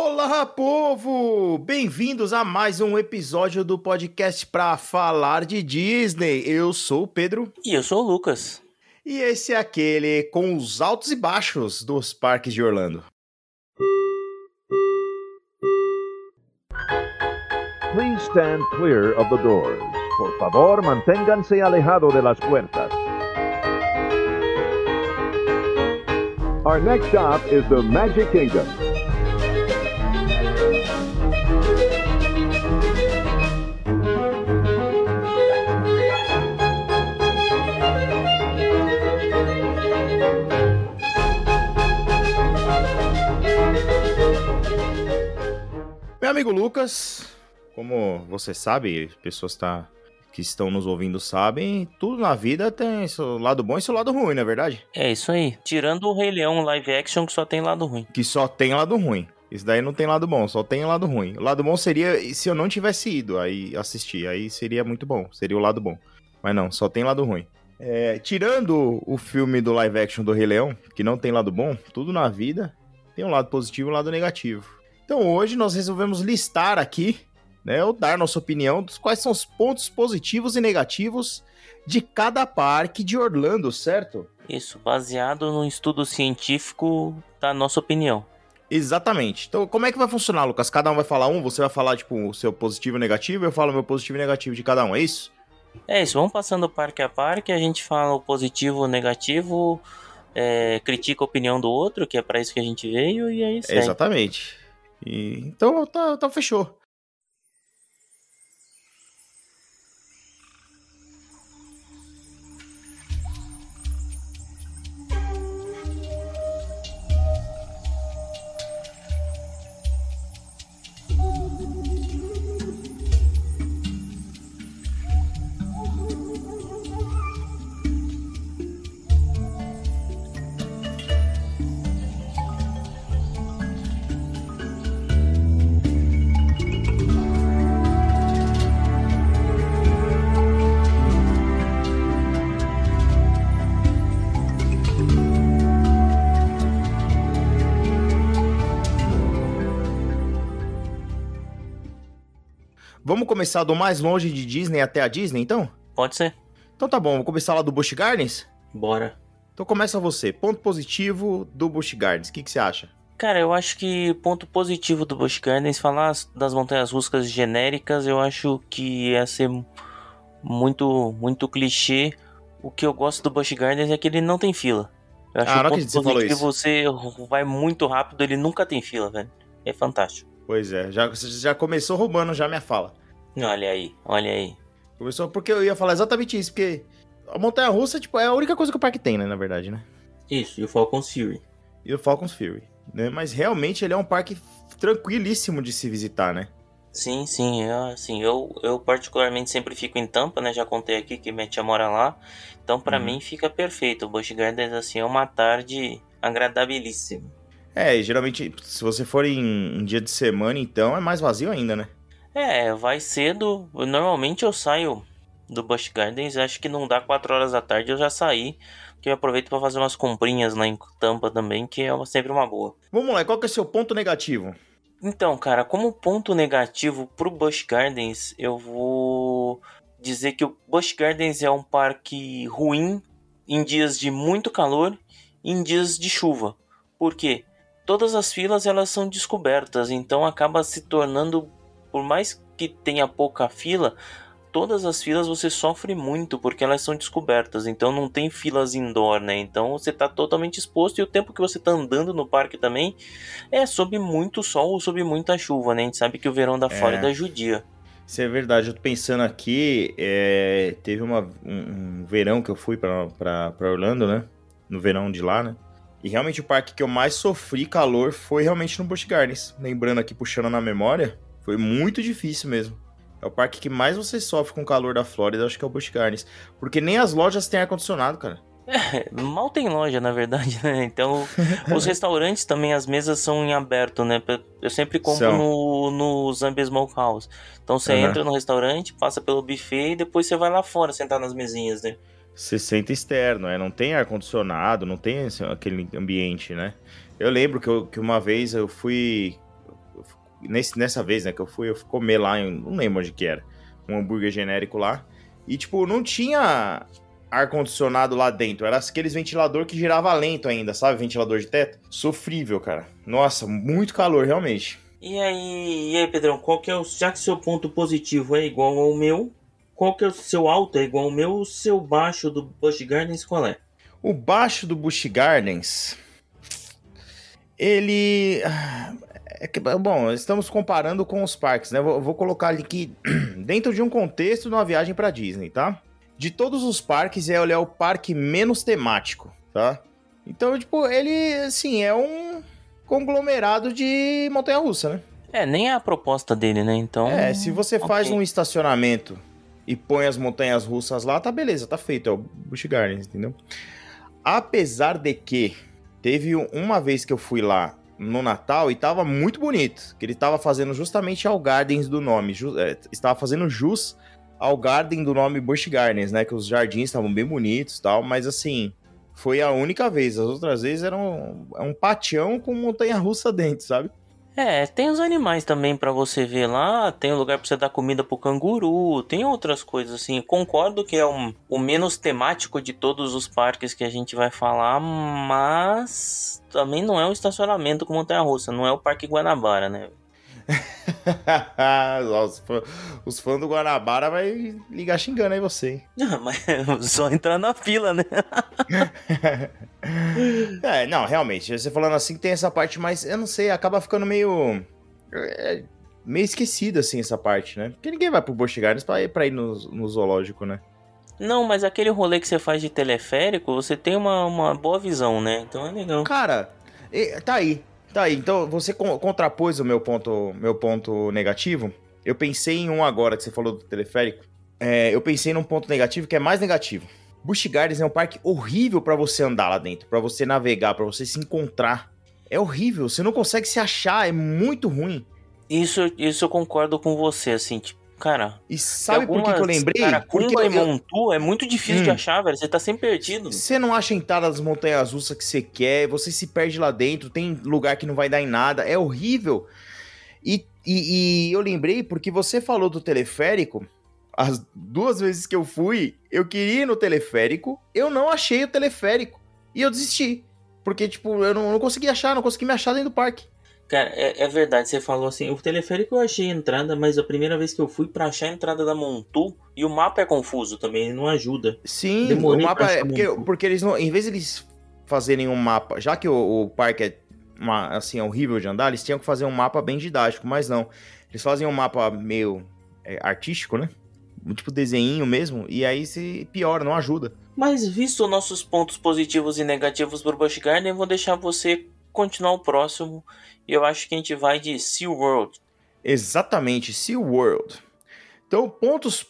Olá, povo! Bem-vindos a mais um episódio do podcast para falar de Disney. Eu sou o Pedro. E eu sou o Lucas. E esse é aquele com os altos e baixos dos parques de Orlando. Please stand clear of the doors. Por favor, manténganse alejado de las puertas. Our next stop is the Magic Kingdom. Amigo Lucas, como você sabe, pessoas tá, que estão nos ouvindo sabem, tudo na vida tem seu lado bom e seu lado ruim, não é verdade? É isso aí. Tirando o Rei Leão live action que só tem lado ruim. Que só tem lado ruim. Isso daí não tem lado bom, só tem lado ruim. O lado bom seria se eu não tivesse ido aí assistir, aí seria muito bom, seria o lado bom. Mas não, só tem lado ruim. É, tirando o filme do live action do Rei Leão, que não tem lado bom, tudo na vida tem um lado positivo e um lado negativo. Então hoje nós resolvemos listar aqui, né, ou dar nossa opinião dos quais são os pontos positivos e negativos de cada parque de Orlando, certo? Isso, baseado num estudo científico da nossa opinião. Exatamente. Então, como é que vai funcionar, Lucas? Cada um vai falar um, você vai falar, tipo, o seu positivo e negativo, eu falo o meu positivo e negativo de cada um, é isso? É isso, vamos passando parque a parque, a gente fala o positivo, o negativo, é, critica a opinião do outro, que é para isso que a gente veio, e é isso. Exatamente. E, então, tá, tá, fechou. Vamos começar do mais longe de Disney até a Disney, então? Pode ser. Então tá bom, vamos começar lá do Busch Gardens? Bora. Então começa você. Ponto positivo do Busch Gardens. O que, que você acha? Cara, eu acho que ponto positivo do Busch Gardens, falar das montanhas russas genéricas, eu acho que ia ser muito, muito clichê. O que eu gosto do Busch Gardens é que ele não tem fila. Eu acho Ah, que o ponto que você positivo você vai muito rápido, ele nunca tem fila, velho. É fantástico. Pois é, já, já começou roubando já minha fala. Olha aí, olha aí. Começou porque eu ia falar exatamente isso, porque a montanha russa, tipo, é a única coisa que o parque tem, né, na verdade, né? Isso, e o Falcon's Fury. E o Falcon's Fury, né? Mas realmente ele é um parque tranquilíssimo de se visitar, né? Sim, sim, eu, assim, eu, eu particularmente sempre fico em Tampa, né? Já contei aqui que minha tia mora lá. Então, pra Uhum. mim, fica perfeito. O Busch Gardens, assim, é uma tarde agradabilíssima. É, geralmente, se você for em um dia de semana, então, é mais vazio ainda, né? É, vai cedo. Normalmente eu saio do Busch Gardens, acho que não dá 4 horas da tarde, eu já saí. Porque eu aproveito pra fazer umas comprinhas lá em Tampa também, que é uma- sempre uma boa. Vamos lá, qual que é o seu ponto negativo? Então, cara, como ponto negativo pro Busch Gardens, eu vou dizer que o Busch Gardens é um parque ruim em dias de muito calor e em dias de chuva. Por quê? Todas as filas elas são descobertas, então acaba se tornando, por mais que tenha pouca fila, todas as filas você sofre muito porque elas são descobertas, então não tem filas indoor, né? Então você tá totalmente exposto e o tempo que você tá andando no parque também é sob muito sol ou sob muita chuva, né? A gente sabe que o verão da É. Flórida judia. Isso é verdade, eu tô pensando aqui, é, teve uma, um, um verão que eu fui pra Orlando, né? No verão de lá, né? E realmente o parque que eu mais sofri calor foi realmente no Busch Gardens. Lembrando aqui, puxando na memória, foi muito difícil mesmo. É o parque que mais você sofre com o calor da Flórida, acho que é o Busch Gardens. Porque nem as lojas têm ar-condicionado, cara. É, mal tem loja, na verdade, né? Então, os restaurantes também, as mesas são em aberto, né? Eu sempre compro São. no, no Zambia Smokehouse. Então, você Aham. entra no restaurante, passa pelo buffet e depois você vai lá fora sentar nas mesinhas, né? 60 externo, é, não tem ar-condicionado, não tem esse- aquele ambiente, né? Eu lembro que, eu- que uma vez eu fui. nesse, nessa vez, né, que eu fui, eu fui comer lá, em, não lembro onde que era, um hambúrguer genérico lá. E, tipo, não tinha ar-condicionado lá dentro. Era aqueles ventilador que girava lento ainda, sabe? Ventilador de teto. Sofrível, cara. Nossa, muito calor, realmente. E aí, e aí, Pedrão, qual que é o. Já que seu ponto positivo é igual ao meu, qual que é o seu alto é igual ao meu, o seu baixo do Busch Gardens qual é? O baixo do Busch Gardens. Ele. É que, bom, estamos comparando com os parques, né? Vou, vou colocar aqui dentro de um contexto de uma viagem para Disney, tá? De todos os parques, ele é o parque menos temático, tá? Então, tipo, ele, assim, é um conglomerado de montanha-russa, né? É, nem é a proposta dele, né? Então. É, se você okay. faz um estacionamento e põe as montanhas russas lá, tá beleza, tá feito, é o Busch Gardens, entendeu? Apesar de que teve uma vez que eu fui lá no Natal e tava muito bonito, que ele tava fazendo justamente ao Gardens do nome, é, estava fazendo jus ao Garden do nome Busch Gardens, né? Que os jardins estavam bem bonitos e tal, mas assim, foi a única vez. As outras vezes eram um, um patião com montanha-russa dentro, sabe? É, tem os animais também para você ver lá, tem um lugar para você dar comida pro canguru, tem outras coisas assim. Concordo que é um, o menos temático de todos os parques que a gente vai falar, mas também não é um estacionamento com montanha-russa, não é o Parque Guanabara, né? os, fãs, fãs do Guanabara vai ligar xingando aí você. Não, mas só entrar na fila, né? é, não, realmente, você falando assim tem essa parte, mas eu não sei, acaba ficando meio. É, meio esquecido assim essa parte, né? Porque ninguém vai pro Busch Gardens pra ir, pra ir no, no zoológico, né? Não, mas aquele rolê que você faz de teleférico, você tem uma, uma boa visão, né? Então é legal. Cara, tá aí. Tá aí, então você contrapôs o meu ponto, meu ponto negativo. Eu pensei em um agora que você falou do teleférico. É, eu pensei num ponto negativo que é mais negativo. Busch Gardens é um parque horrível para você andar lá dentro, para você navegar, para você se encontrar. É horrível, você não consegue se achar, é muito ruim. Isso, isso eu concordo com você, assim, tipo, Cara. E sabe por que, que, eu lembrei? Cara, Porque e Montu é muito difícil hum. de achar, velho. Você tá sempre perdido. Você não acha a entrada das montanhas russas que você quer, você se perde lá dentro, tem lugar que não vai dar em nada, é horrível. E, e, e eu lembrei porque você falou do teleférico. As duas vezes que eu fui, eu queria ir no teleférico, eu não achei o teleférico. E eu desisti. Porque, tipo, eu não, não consegui achar, não consegui me achar dentro do parque. Cara, é, é, verdade, você falou assim, o teleférico eu achei a entrada, mas a primeira vez que eu fui para achar a entrada da Montu, e o mapa é confuso também, ele não ajuda. Sim, Demorei o mapa é, porque, porque, eles não, em vez de eles fazerem um mapa, já que o, o parque é uma, assim, é horrível de andar, eles tinham que fazer um mapa bem didático, mas não. Eles fazem um mapa meio é, artístico, né? Tipo desenho mesmo, e aí se piora, não ajuda. Mas visto nossos pontos positivos e negativos pro Busch Garden, eu vou deixar você continuar o próximo e eu acho que a gente vai de SeaWorld. Exatamente, SeaWorld. Então, pontos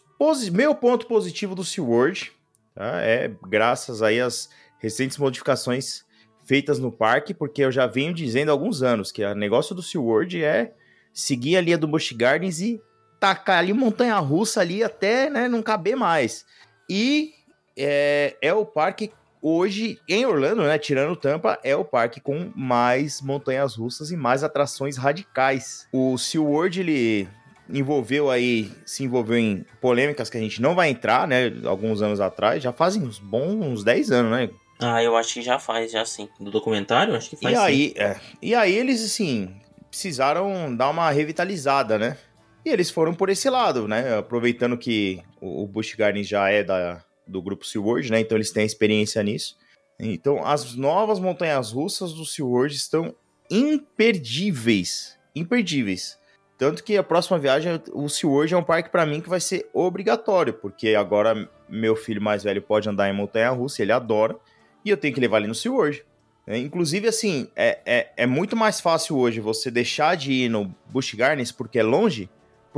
meu ponto positivo do SeaWorld tá, é graças aí às recentes modificações feitas no parque, porque eu já venho dizendo há alguns anos que o negócio do SeaWorld é seguir a linha do Busch Gardens e tacar ali montanha-russa ali até né, não caber mais. E é, é o parque hoje em Orlando, né, tirando Tampa, é o parque com mais montanhas russas e mais atrações radicais. O SeaWorld ele envolveu aí, se envolveu em polêmicas que a gente não vai entrar, né, alguns anos atrás, já fazem uns bons uns 10 anos, né? Ah, eu acho que já faz, já sim. Do documentário, acho que faz. E aí, é, e aí eles assim precisaram dar uma revitalizada, né? E eles foram por esse lado, né? Aproveitando que o Busch Gardens já é da, do grupo SeaWorld, né? Então eles têm experiência nisso. Então as novas montanhas russas do SeaWorld estão imperdíveis, imperdíveis. Tanto que a próxima viagem, o SeaWorld é um parque para mim que vai ser obrigatório, porque agora meu filho mais velho pode andar em montanha russa, ele adora, e eu tenho que levar ele no SeaWorld. É, inclusive, assim, é, é, é, muito mais fácil hoje você deixar de ir no Busch Gardens porque é longe,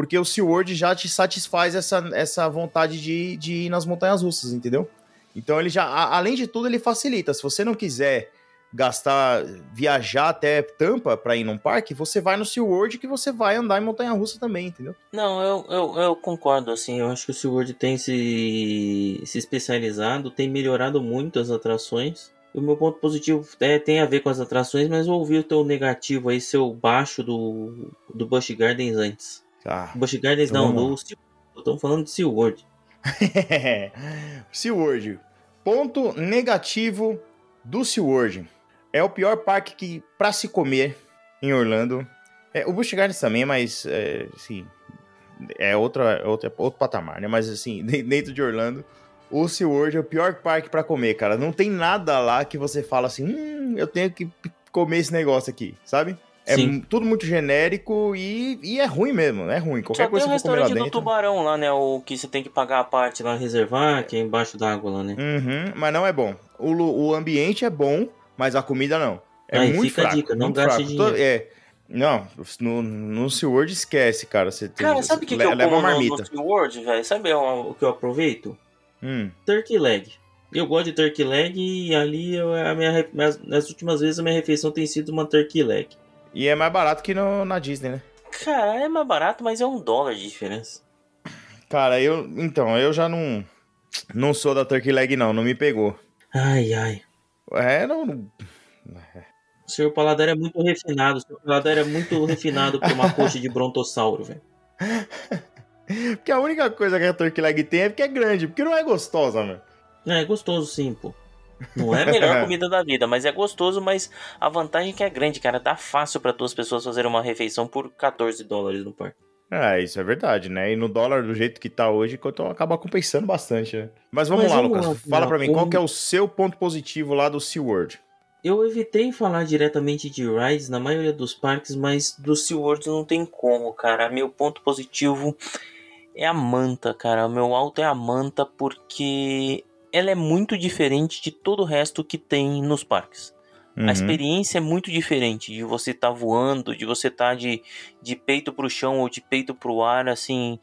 porque o SeaWorld já te satisfaz essa, essa vontade de, de ir nas montanhas russas, entendeu? Então ele já, a, além de tudo, ele facilita. Se você não quiser gastar, viajar até Tampa para ir num parque, você vai no SeaWorld que você vai andar em montanha russa também, entendeu? Não, eu, eu, eu, concordo, assim, eu acho que o SeaWorld tem se, se especializado, tem melhorado muito as atrações. O meu ponto positivo é, tem a ver com as atrações, mas eu ouvi o teu negativo aí, seu baixo do, do Busch Gardens antes. Tá. Busch Gardens Então não, Sea- Estamos falando de SeaWorld. SeaWorld. Ponto negativo do SeaWorld. É o pior parque que para se comer em Orlando. É, o Busch Gardens também, mas é, assim, é outra, outra, outro patamar, né? Mas assim, de- dentro de Orlando, o SeaWorld é o pior parque para comer, cara. Não tem nada lá que você fala assim, hum, eu tenho que comer esse negócio aqui, sabe? É Sim. tudo muito genérico e, e é ruim mesmo, é ruim. Qualquer Só coisa tem o restaurante do tubarão lá, né? O que você tem que pagar a parte lá, reservar, que é embaixo d'água lá, né? Uhum, mas não é bom. O, o ambiente é bom, mas a comida não. É Aí muito fica a fraco. dica, não gaste fraco. dinheiro. É, não, no, no SeaWorld esquece, cara. Você tem, Cara, sabe o que, que eu leva como marmita. no SeaWorld, velho? Sabe o, o que eu aproveito? Hum, Turkey leg. Eu gosto de turkey leg e ali eu, a minha, nas últimas vezes a minha refeição tem sido uma turkey leg. E é mais barato que no- na Disney, né? Cara, é mais barato, mas é um dólar de diferença. Cara, eu. Então, eu já não. Não sou da Turkey Leg, não. Não me pegou. Ai, ai. É, não. O seu paladar é muito refinado. O seu paladar é muito refinado pra uma coxa de brontossauro, velho. Porque a única coisa que a Turkey Leg tem é porque é grande, porque não é gostosa, meu. É, é gostoso sim, pô. Não é a melhor comida da vida, mas é gostoso, mas a vantagem é que é grande, cara. Dá fácil pra duas pessoas fazerem uma refeição por 14 dólares no parque. É, isso é verdade, né? E no dólar do jeito que tá hoje, então acaba compensando bastante, né? Mas vamos Mas lá, vamos Lucas. lá, Fala pra mim, como- qual que é o seu ponto positivo lá do SeaWorld? Eu evitei falar diretamente de rides na maioria dos parques, mas do SeaWorld não tem como, cara. Meu ponto positivo é a manta, cara. O meu alto é a manta porque ela é muito diferente de todo o resto que tem nos parques. Uhum. A experiência é muito diferente de você estar voando, de você estar de, de peito pro chão ou de peito pro ar, assim.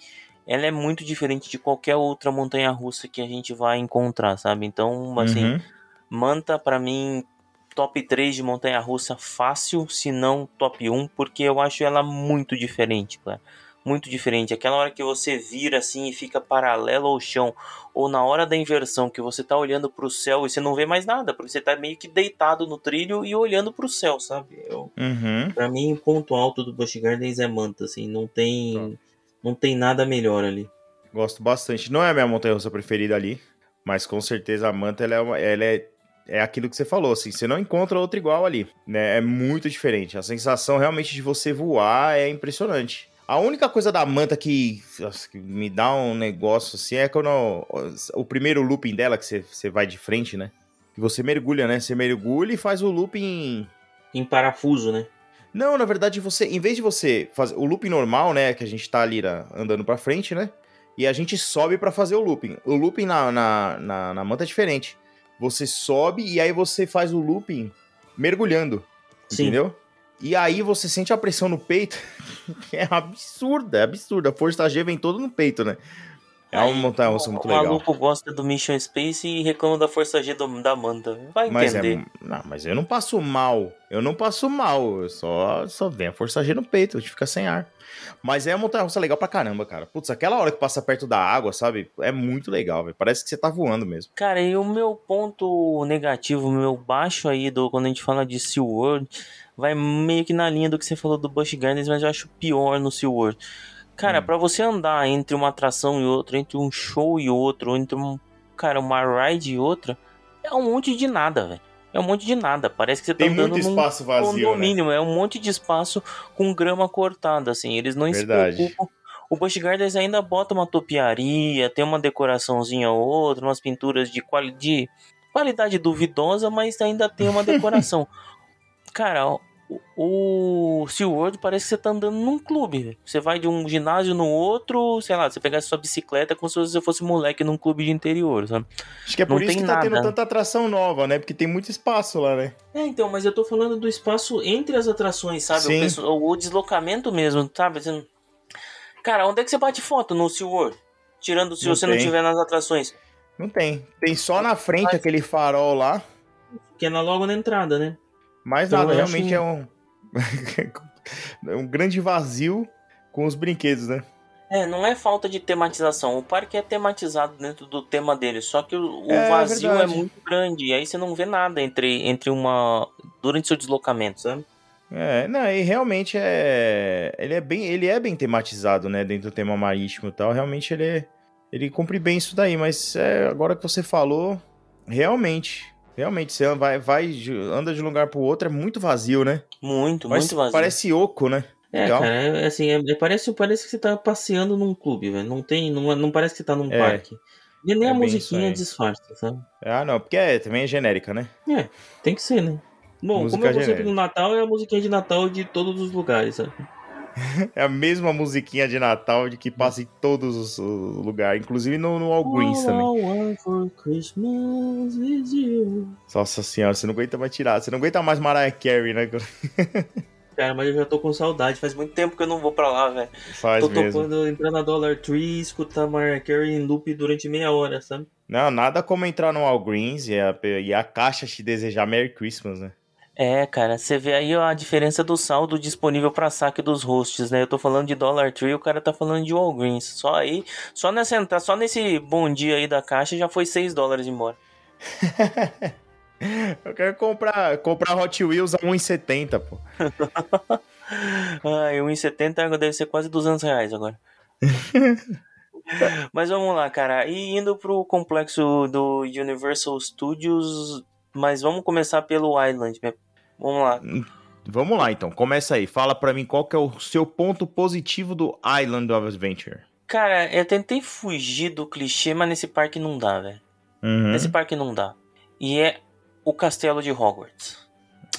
Ela é muito diferente de qualquer outra montanha russa que a gente vai encontrar, sabe? Então, assim, Uhum. Manta, pra mim, top 3 de montanha russa fácil, se não top 1, porque eu acho ela muito diferente, cara. Muito diferente. Aquela hora que você vira assim e fica paralelo ao chão, ou na hora da inversão que você tá olhando pro céu e você não vê mais nada, porque você tá meio que deitado no trilho e olhando pro céu, sabe? Eu, Uhum. pra mim, o ponto alto do Busch Gardens é Manta, assim, não tem, não tem nada melhor ali. Gosto bastante. Não é a minha montanha russa preferida ali, mas com certeza a Manta ela é, uma- ela é, é aquilo que você falou, assim, você não encontra outra igual ali, né? É muito diferente. A sensação realmente de você voar é impressionante. A única coisa da Manta que, que me dá um negócio assim é quando o primeiro looping dela, que você, você vai de frente, né? Que você mergulha, né? Você mergulha e faz o looping Em parafuso, né? não, na verdade, você, em vez de você fazer o looping normal, né, que a gente tá ali na- andando pra frente, né, e a gente sobe pra fazer o looping. O looping na, na, na, na manta é diferente. Você sobe e aí você faz o looping mergulhando, Sim. entendeu? E aí você sente a pressão no peito, é absurda, é absurda. A força G vem toda no peito, né? É uma montanha russa muito o legal. maluco gosta do Mission Space e reclama da Força G do- da Manta. Vai Mas, entender. é, não, mas eu não passo mal. Eu não passo mal. Eu só, só vem a força G no peito, a gente fica sem ar. Mas é uma montanha russa legal pra caramba, cara. Putz, aquela hora que passa perto da água, sabe? É muito legal, velho. Parece que você tá voando mesmo. Cara, e o meu ponto negativo, o meu baixo aí, do, quando a gente fala de SeaWorld, vai meio que na linha do que você falou do Busch Gardens, mas eu acho pior no SeaWorld. Cara, Hum. pra você andar entre uma atração e outra, entre um show e outro, entre um, cara, uma ride e outra, é um monte de nada, velho. É um monte de nada. Parece que você tá Tem andando muito num espaço vazio, né? condomínio, é um monte de espaço com grama cortada, assim. Eles não Verdade. se preocupam. O Busch Gardens ainda bota uma topiaria, tem uma decoraçãozinha ou outra, umas pinturas de, quali de qualidade duvidosa, mas ainda tem uma decoração. Cara, o, o SeaWorld parece que você tá andando num clube. Você vai de um ginásio no outro, sei lá, você pegasse sua bicicleta como se você fosse moleque num clube de interior, sabe? Acho que é por Não isso que tá tendo tanta atração nova, né? Porque tem muito espaço lá, né? É, então, mas eu tô falando do espaço entre as atrações, sabe? O, Sim. pessoal- o deslocamento mesmo, sabe? Você não- Cara, onde é que você bate foto no SeaWorld? Tirando se Não você não tem. tiver nas atrações. Não tem. Tem só na frente aquele farol lá. Que é na, logo na entrada, né? Mas Então, nada, realmente acho- é um. é um grande vazio com os brinquedos, né? É, não é falta de tematização. O parque é tematizado dentro do tema dele, só que o, o É, vazio é muito grande. E aí você não vê nada entre, entre uma. durante seu deslocamento, sabe? É, não, e realmente é. Ele é bem, ele é bem tematizado, né? Dentro do tema marítimo e tal. Realmente ele é. Ele cumpre bem isso daí, mas é, agora que você falou, realmente. Realmente, você vai, vai, anda de um lugar pro outro, é muito vazio, né? Muito, Parece, muito vazio. parece oco, né? É, Legal. cara, é, assim, é- é- parece, parece que você tá passeando num clube, velho. Não tem, não, é- não parece que você tá num É. parque. E nem É a musiquinha disfarça, sabe? Ah, não, porque é, também é genérica, né? É, tem que ser, né? Bom, Música como eu vou sempre no Natal, é a musiquinha de Natal de todos os lugares, sabe? É a mesma musiquinha de Natal de que passa em todos os, lugares, inclusive no, no All Greens também. All I want for Christmas is you. Nossa senhora, você não aguenta mais tirar, você não aguenta mais Mariah Carey, né? Cara, mas eu já tô com saudade. Faz muito tempo que eu não vou pra lá, velho. Faz Tô mesmo. topando entrar na Dollar Tree e escutar Mariah Carey em loop durante meia hora, sabe? Não, nada como entrar no All Greens e a, e a caixa te desejar Merry Christmas, né? É, cara, você vê aí a diferença do saldo disponível pra saque dos hosts, né? Eu tô falando de Dollar Tree, o cara tá falando de Walgreens. Só aí, só nessa só nesse bom dia aí da caixa já foi 6 dólares embora. Eu quero comprar, comprar Hot Wheels a 1,70, pô. Ai, 1,70 deve ser quase 200 reais agora. mas vamos lá, cara. E indo pro complexo do Universal Studios, mas vamos começar pelo Island. Vamos lá. Vamos lá, então. Começa aí. Fala pra mim qual que é o seu ponto positivo do Island of Adventure. Cara, eu tentei fugir do clichê, mas nesse parque não dá, velho. Uhum. Nesse parque não dá. E é o castelo de Hogwarts.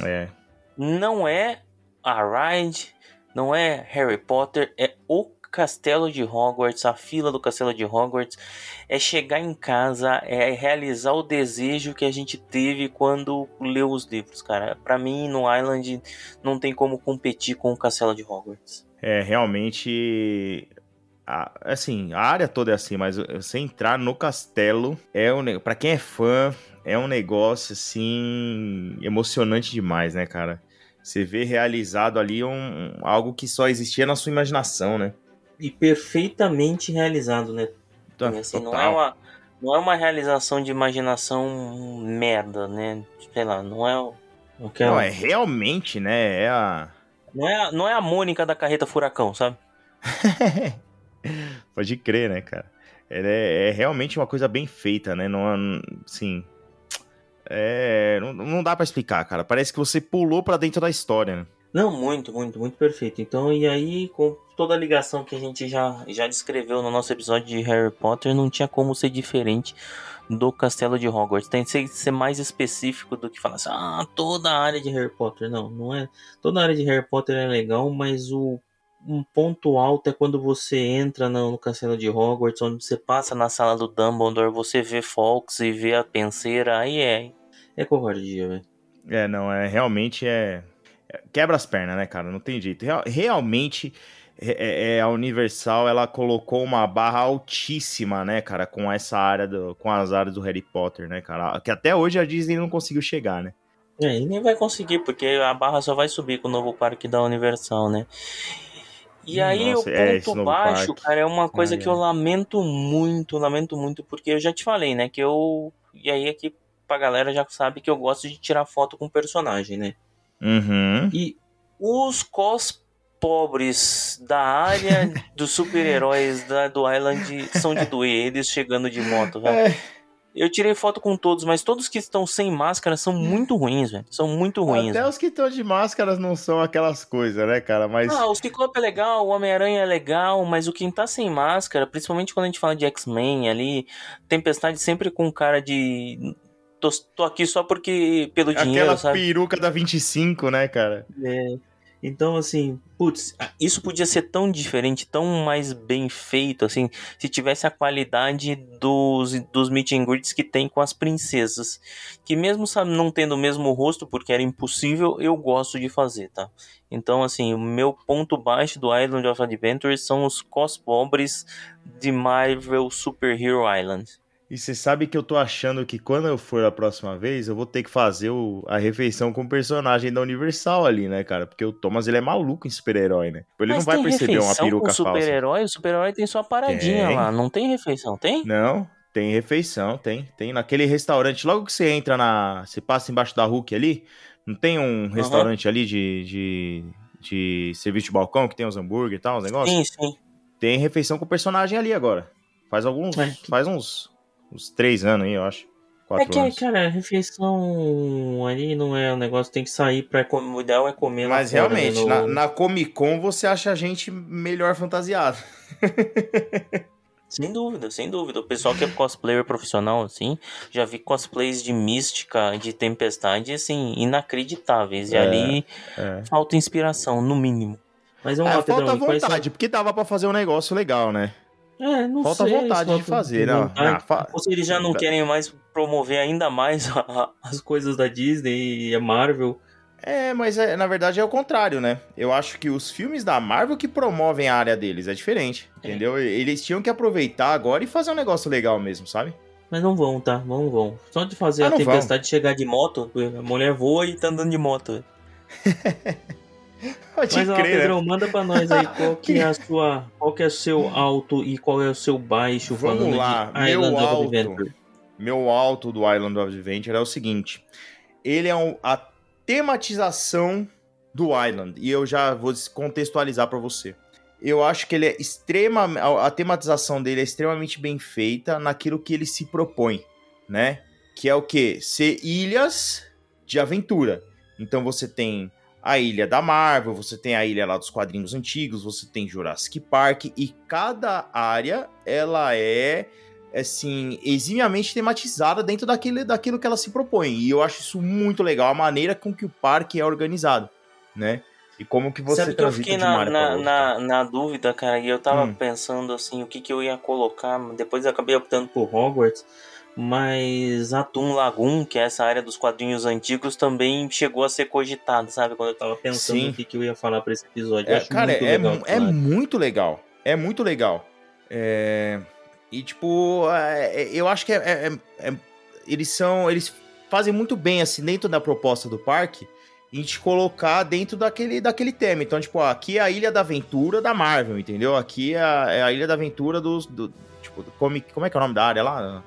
É. Não é a ride, não é Harry Potter, é o castelo de Hogwarts, a fila do castelo de Hogwarts. É chegar em casa, é realizar o desejo que a gente teve quando leu os livros, cara. Pra mim, no Island, não tem como competir com o castelo de Hogwarts. É, realmente. assim, a área toda é assim, mas você entrar no castelo é um. Pra quem é fã, é um negócio assim. emocionante demais, né, cara? Você vê realizado ali um, algo que só existia na sua imaginação, né? E perfeitamente realizado, né? Tá, Assim, não, é uma, não é uma realização de imaginação merda, né? Sei lá, não é, Aquela... Não, é realmente, né? É a. não é, a- não é a Mônica da carreta furacão, sabe? Pode crer, né, cara? Ela é, é realmente uma coisa bem feita, né? Não, é- sim. É, não, não dá pra explicar, cara. Parece que você pulou pra dentro da história, né? Não, muito, muito, muito perfeito. Então, e aí, com Toda a ligação que a gente já, já descreveu no nosso episódio de Harry Potter não tinha como ser diferente do castelo de Hogwarts. Tem que ser, ser mais específico do que falar assim, ah, toda a área de Harry Potter, não, não é. Toda a área de Harry Potter é legal, mas o um ponto alto é quando você entra no, no castelo de Hogwarts, onde você passa na sala do Dumbledore, você vê Fawkes e vê a penseira, aí é. é covardia, velho. É, não, é realmente é. É- Quebra as pernas, né, cara? Não tem jeito. Real- realmente, é, é- a Universal ela colocou uma barra altíssima, né, cara, com essa área, do, com as áreas do Harry Potter, né, cara? Que até hoje a Disney não conseguiu chegar, né? É, e nem vai conseguir, porque a barra só vai subir com o novo parque da Universal, né? E aí Nossa, o é, ponto novo baixo, parque. cara, é uma coisa Ai, que eu lamento muito, lamento muito, porque eu já te falei, né? Que eu. E aí aqui pra galera já sabe que eu gosto de tirar foto com personagem, né? Uhum. E os cos pobres da área dos super-heróis do Island são de doer, eles chegando de moto, velho. É, Eu tirei foto com todos, mas todos que estão sem máscara são muito ruins, velho. São muito ruins. até velho. os que estão de máscaras não são aquelas coisas, né, cara? Mas. Ah, o Ciclope é legal, o Homem-Aranha é legal, mas o quem tá sem máscara, principalmente quando a gente fala de X-Men ali, Tempestade sempre com cara de. Tô, tô aqui só porque. pelo dinheiro, Aquela peruca da 25, né, cara? É, então, assim, putz, Isso podia ser tão diferente, tão mais bem feito, assim, se tivesse a qualidade dos, dos meet and greets que tem com as princesas. Que mesmo sabe, não tendo o mesmo rosto, porque era impossível, eu gosto de fazer, tá? Então, assim, o meu ponto baixo do Island of Adventure são os cos pobres de Marvel Super Hero Island. E você sabe que eu tô achando que quando eu for a próxima vez, eu vou ter que fazer o- a refeição com o personagem da Universal ali, né, cara? Porque o Thomas, ele é maluco em super-herói, né? Ele Mas não vai perceber uma peruca com falsa. super-herói? O super-herói tem sua paradinha Tem. lá. Não tem refeição, tem? Não, tem refeição, tem. Tem naquele restaurante, logo que você entra na... Você passa embaixo da Hulk ali, não tem um restaurante ali de, de, de serviço de balcão que tem os hambúrguer e tal, os negócios? Sim, sim. Tem refeição com o personagem ali agora. Faz alguns... É. Faz uns, uns três anos aí, eu acho. É que, anos. cara, a refeição ali não é um negócio, tem que sair pra comer. O ideal é comer Mas fora, né, realmente, no- na, na Comic Con você acha a gente melhor fantasiado. Sem dúvida, sem dúvida. O pessoal que é cosplayer profissional, assim, já vi cosplays de mística, de tempestade, assim, inacreditáveis. E É, ali É. falta inspiração, no mínimo. Mas vamos É, lá, Pedrão. falta e quais são- vontade, porque dava pra fazer um negócio legal, né? É, não Falta sei, vontade de fazer, né? vontade. Ah, Ou se eles já não Tá. querem mais promover ainda mais a- As coisas da Disney e a Marvel. É, mas é, na verdade é o contrário, né? Eu acho que os filmes da Marvel que promovem a área deles, é diferente, entendeu? Eles tinham que aproveitar agora e fazer um negócio legal mesmo, sabe? Mas não vão, tá? Não vão. Só de fazer Ah, a tempestade chegar de moto, a mulher voa e tá andando de moto. Pode Mas ó, crer, né? Pedrão, manda pra nós aí qual que é a sua. Qual que é o seu alto e qual é o seu baixo Vamos lá, meu Island of alto. Meu alto do Island of Adventure é o seguinte: ele é um- a tematização do Island, e eu já vou contextualizar pra você. Eu acho que ele é extrema, a tematização dele é extremamente bem feita naquilo que ele se propõe, né? Que é o quê? Ser ilhas de aventura. Então você tem a ilha da Marvel, você tem a ilha lá dos quadrinhos antigos, você tem Jurassic Park e cada área ela é assim, eximiamente tematizada dentro daquilo, daquilo que ela se propõe. E eu acho isso muito legal, a maneira com que o parque é organizado, né? E como que você Sabe que eu fiquei na, na, na, na dúvida, cara, e eu tava Hum. pensando assim, o que que eu ia colocar, depois eu acabei optando Por Hogwarts. Mas Atum Lagoon, que é essa área dos quadrinhos antigos, também chegou a ser cogitado, sabe? Quando eu Tava pensando Sim. o que, que eu ia falar pra esse episódio. É, cara, muito é, legal é lá. muito legal. É muito legal. É, E, tipo, é, é, eu acho que é, é- é- eles são. Eles fazem muito bem, assim, dentro da proposta do parque, em te colocar dentro daquele, daquele tema. Então, tipo, aqui é a Ilha da Aventura da Marvel, entendeu? Aqui é a, é a Ilha da Aventura dos. Do, tipo, do comic, como é que é o nome da área lá?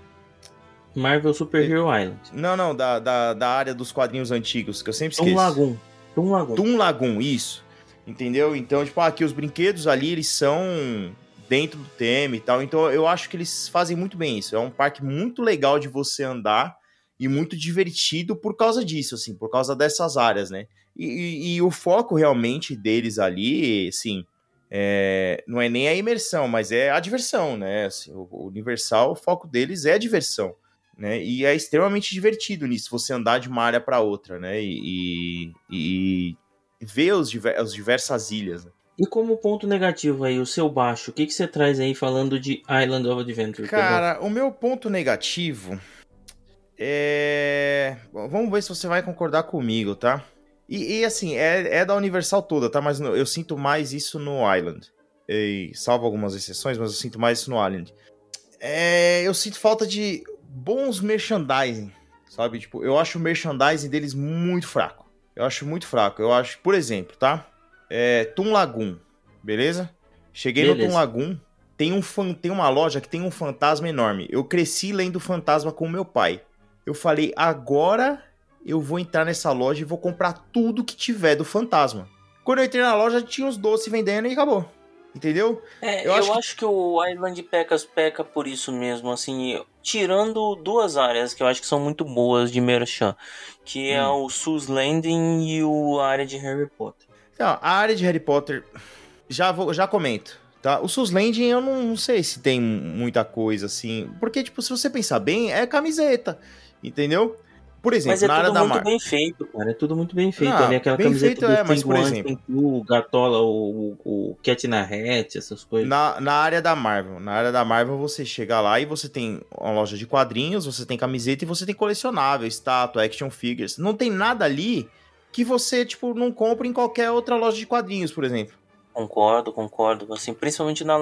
Marvel Super Hero Island. Não, não, da, da, da área dos quadrinhos antigos, que eu sempre esqueço. Um Lagoon. Um Lagoon. Toon Lagoon, isso. Entendeu? Então, tipo, aqui os brinquedos ali, eles são dentro do tema e tal. Então, eu acho que eles fazem muito bem isso. É um parque muito legal de você andar e muito divertido por causa disso, assim, por causa dessas áreas, né? E, e- e o foco realmente deles ali, assim, é, não é nem a imersão, mas é a diversão, né? Assim, o, o Universal, o foco deles é a diversão. Né? E é extremamente divertido nisso, você andar de uma área para outra, né? E, e, e ver os diver- as diversas ilhas. né? E como ponto negativo aí, o seu baixo, o que, que você traz aí falando de Island of Adventure? Cara, o meu ponto negativo é. Vamos ver se você vai concordar comigo, tá? E, e, assim, é, é da Universal toda, tá? Mas eu sinto mais isso no Island. E, salvo algumas exceções, mas eu sinto mais isso no Island. É, eu sinto falta de bons merchandising, sabe? Tipo, eu acho o merchandising deles muito fraco. Eu acho muito fraco. Eu acho, por exemplo, tá? É, Toon Lagoon, beleza? Cheguei no Beleza. Toon Lagoon, tem, um fan- tem uma loja que tem um fantasma enorme. Eu cresci lendo fantasma com meu pai. Eu falei, agora eu vou entrar nessa loja e vou comprar tudo que tiver do fantasma. Quando eu entrei na loja, tinha os doces vendendo e acabou. Entendeu? É, Eu eu, acho acho, que- que... o Island Pecas peca por isso mesmo, assim, tirando duas áreas que eu acho que são muito boas de Merchan, que é Hum. o Sus Landing e o, a área de Harry Potter. Então, a área de Harry Potter, já, vou, já comento. Tá? O Sus Landing eu não, não sei se tem muita coisa assim. Porque, tipo, se você pensar bem, é camiseta. Entendeu? Por exemplo, Mas é na área tudo da muito Marvel. bem feito. Cara, é tudo muito bem feito. Não, ali, aquela bem camiseta feito do é, mas, por exemplo- o Gatola, o, o, Cat na Hat, essas coisas. Na, na área da Marvel. Na área da Marvel, você chega lá e você tem uma loja de quadrinhos, você tem camiseta e você tem colecionável, estátua, action figures. Não tem nada ali que você, tipo, não compra em qualquer outra loja de quadrinhos, por exemplo. Concordo, concordo. Assim, principalmente na,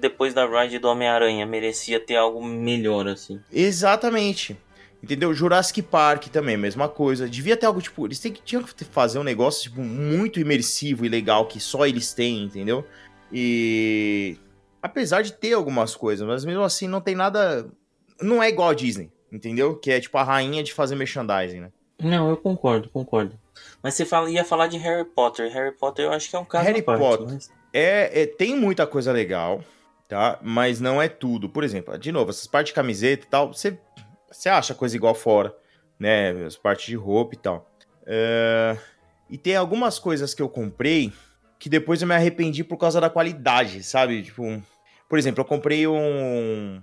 depois da ride do Homem-Aranha, merecia ter algo melhor, assim. Exatamente. Entendeu? Jurassic Park também, mesma coisa. Devia ter algo, tipo, eles têm, tinham que fazer um negócio, tipo, muito imersivo e legal que só eles têm, entendeu? E. Apesar de ter algumas coisas, mas mesmo assim não tem nada. Não é igual a Disney, entendeu? Que é tipo a rainha de fazer merchandising, né? Não, eu concordo, concordo. Mas você fala, ia falar de Harry Potter. Harry Potter eu acho que é um caso Harry parte, Potter. mas- É, é- tem muita coisa legal, tá? Mas não é tudo. Por exemplo, de novo, essas partes de camiseta e tal, você, você acha coisa igual fora, né? As partes de roupa e tal. É, E tem algumas coisas que eu comprei que depois eu me arrependi por causa da qualidade, sabe? Tipo, por exemplo, eu comprei um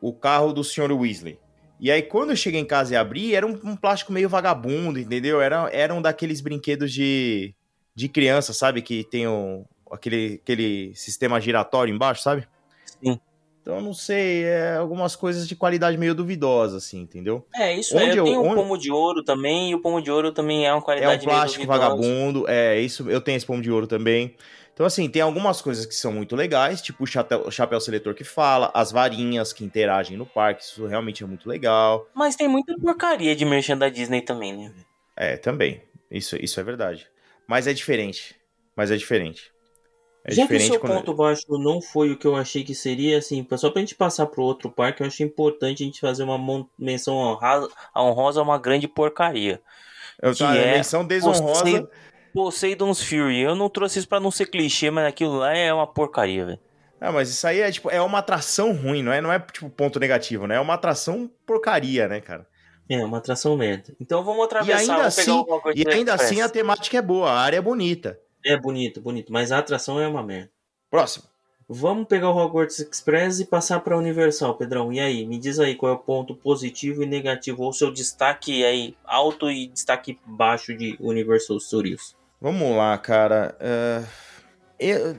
o carro do Sr. Weasley. E aí, quando eu cheguei em casa e abri, era um, um plástico meio vagabundo, entendeu? Era, era um daqueles brinquedos de, de criança, sabe? Que tem o, aquele, aquele sistema giratório embaixo, sabe? Sim. Então, não sei, é algumas coisas de qualidade meio duvidosa, assim, entendeu? É, isso Onde é. Eu tenho o onde- pomo de ouro também, e o pomo de ouro também é uma É qualidade um plástico meio duvidosa. vagabundo, é isso. Eu tenho esse pomo de ouro também. Então, assim, tem algumas coisas que são muito legais, tipo o chapéu, o chapéu seletor que fala, as varinhas que interagem no parque, isso realmente é muito legal. Mas tem muita porcaria de merchan da Disney também, né? É, também. Isso, isso é verdade. Mas é diferente. Mas é diferente. É Já que o seu quando. ponto baixo não foi o que eu achei que seria, assim, só pra gente passar pro outro parque, eu achei importante a gente fazer uma menção honrada. A honrosa é uma grande porcaria. Eu tava é menção desonrosa. Posei- Poseidon's Fury. Eu não trouxe isso pra não ser clichê, mas aquilo lá é uma porcaria, velho. Ah, mas isso aí é tipo, é uma atração ruim, não é? Não é tipo ponto negativo, né? É uma atração porcaria, né, cara? É, uma atração merda. Então vamos E atravessar, ainda vamos pegar assim, e ainda assim a temática é boa, a área é bonita. É bonito, bonito, mas a atração é uma merda. Próximo. Vamos pegar o Hogwarts Express e passar pra Universal, Pedrão. E aí, me diz aí qual é o ponto positivo e negativo, ou seu destaque aí alto e destaque baixo de Universal Studios. Vamos lá, cara. É, eu,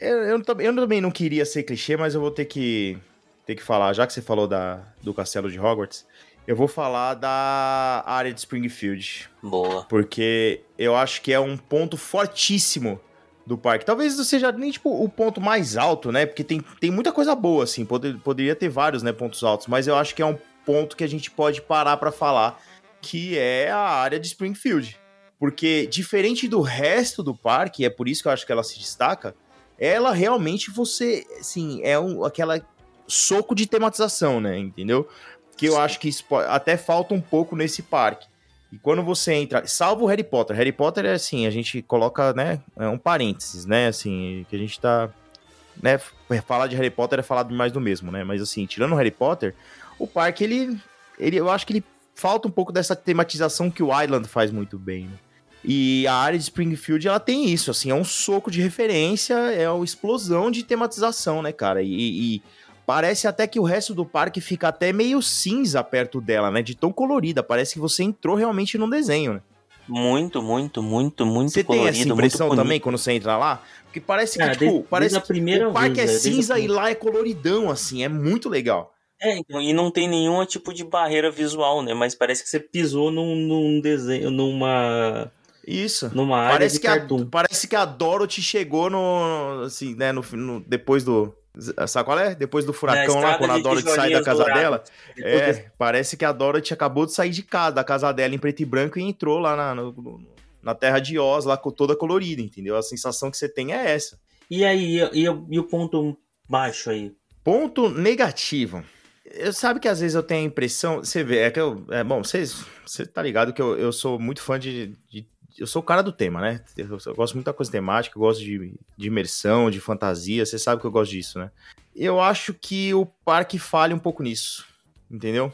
eu, eu, também- eu também não queria ser clichê, mas eu vou ter que, ter que falar. Já que você falou da, do castelo de Hogwarts, eu vou falar da área de Springfield. Boa. Porque eu acho que é um ponto fortíssimo do parque. Talvez não seja nem tipo o ponto mais alto, né? Porque tem, tem muita coisa boa, assim. Poder, poderia ter vários né, pontos altos, mas eu acho que é um ponto que a gente pode parar pra falar, que é a área de Springfield. Porque, diferente do resto do parque, e é por isso que eu acho que ela se destaca, ela realmente você, assim, é um, aquela soco de tematização, né? Entendeu? Que eu acho que isso até falta um pouco nesse parque. E quando você entra, salvo o Harry Potter, Harry Potter é assim, a gente coloca, né, é um parênteses, né, assim, que a gente tá, né, falar de Harry Potter é falar mais do mesmo, né, mas assim, tirando o Harry Potter, o parque, ele, ele eu acho que ele falta um pouco dessa tematização que o Island faz muito bem, né? E a área de Springfield, ela tem isso, assim, é um soco de referência, é uma explosão de tematização, né, cara, e, e parece até que o resto do parque fica até meio cinza perto dela, né, de tão colorida, parece que você entrou realmente num desenho, né. Muito, muito, muito, muito Você tem colorido. essa impressão também quando você entra lá? Porque parece Cara, que, tipo, desde- parece desde a primeira que o parque vez, é? Desde a cinza e primeira- lá é coloridão, assim, é muito legal. É, então, e não tem nenhum tipo de barreira visual, né? Mas parece que você pisou num, num desenho, numa, Isso. numa área Parece de que, a, cartoon. parece que a Dorothy chegou no, assim, né, no, no- depois do... Sabe qual é? Depois do furacão lá, quando a de Dorothy sai da casa douradas. dela. Depois É, parece que a Dorothy acabou de sair de casa, da casa dela em preto e branco e entrou lá na, no- na Terra de Oz, lá com toda colorida, entendeu? A sensação que você tem é essa. E aí, e, e- e o ponto baixo aí? Ponto negativo. Eu sabe que às vezes eu tenho a impressão. Você vê, é que eu. É, bom, vocês. Você tá ligado que eu, eu sou muito fã de, de- Eu sou o cara do tema, né? Eu, eu gosto muito da coisa temática, eu gosto de, de imersão, de fantasia. Você sabe que eu gosto disso, né? Eu acho que o parque falha um pouco nisso. Entendeu?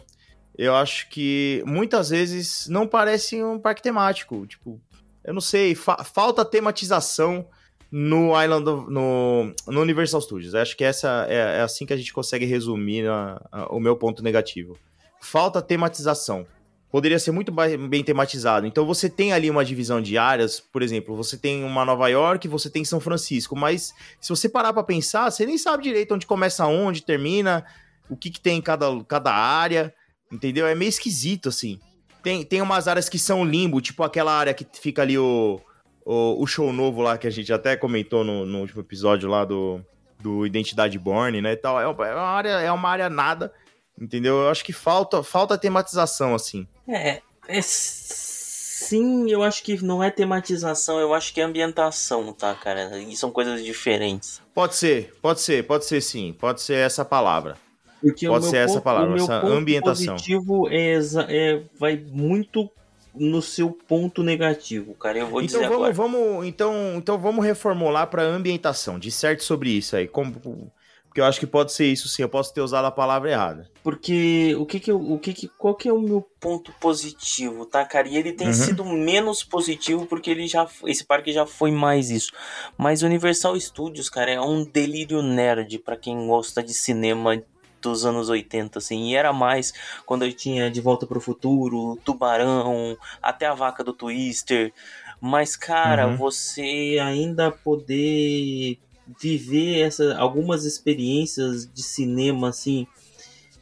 Eu acho que muitas vezes não parece um parque temático. Tipo, eu não sei, fa- falta tematização no Island of- no, no Universal Studios. Acho que essa é, é assim que a gente consegue resumir a- a- o meu ponto negativo. Falta tematização. Poderia ser muito bem tematizado. Então você tem ali uma divisão de áreas, por exemplo, você tem uma Nova York, você tem São Francisco, mas se você parar pra pensar, você nem sabe direito onde começa onde, termina, o que, que tem em cada, cada área, entendeu? É meio esquisito assim. Tem, tem umas áreas que são limbo, tipo aquela área que fica ali o, o, o show novo lá que a gente até comentou no, no último episódio lá do, do Identidade Born, né, e tal. É uma, é uma área, é uma área nada, entendeu? Eu acho que falta, falta tematização, assim. É, é, sim, eu acho que não é tematização, eu acho que é ambientação, tá, cara? E são coisas diferentes. Pode ser, pode ser, pode ser sim, pode ser essa palavra. Porque Pode o ser essa ponto- palavra, o meu essa ambientação. positivo é, é- vai muito no seu ponto negativo, cara. Eu vou Então dizer vamos, agora. vamos, então, então vamos reformular para ambientação. Disserte sobre isso aí, como, porque eu acho que pode ser isso sim. Eu posso ter usado a palavra errada. Porque o que que eu, o que que, qual que é o meu ponto positivo, tá, cara? E ele tem Uhum. sido menos positivo porque ele já, esse parque já foi mais isso. Mas Universal Studios, cara, é um delírio nerd pra quem gosta de cinema dos anos 80, assim, e era mais quando eu tinha De Volta pro Futuro, Tubarão, até a Vaca do Twister. Mas, cara, Uhum. você ainda poder viver essa, algumas experiências de cinema, assim,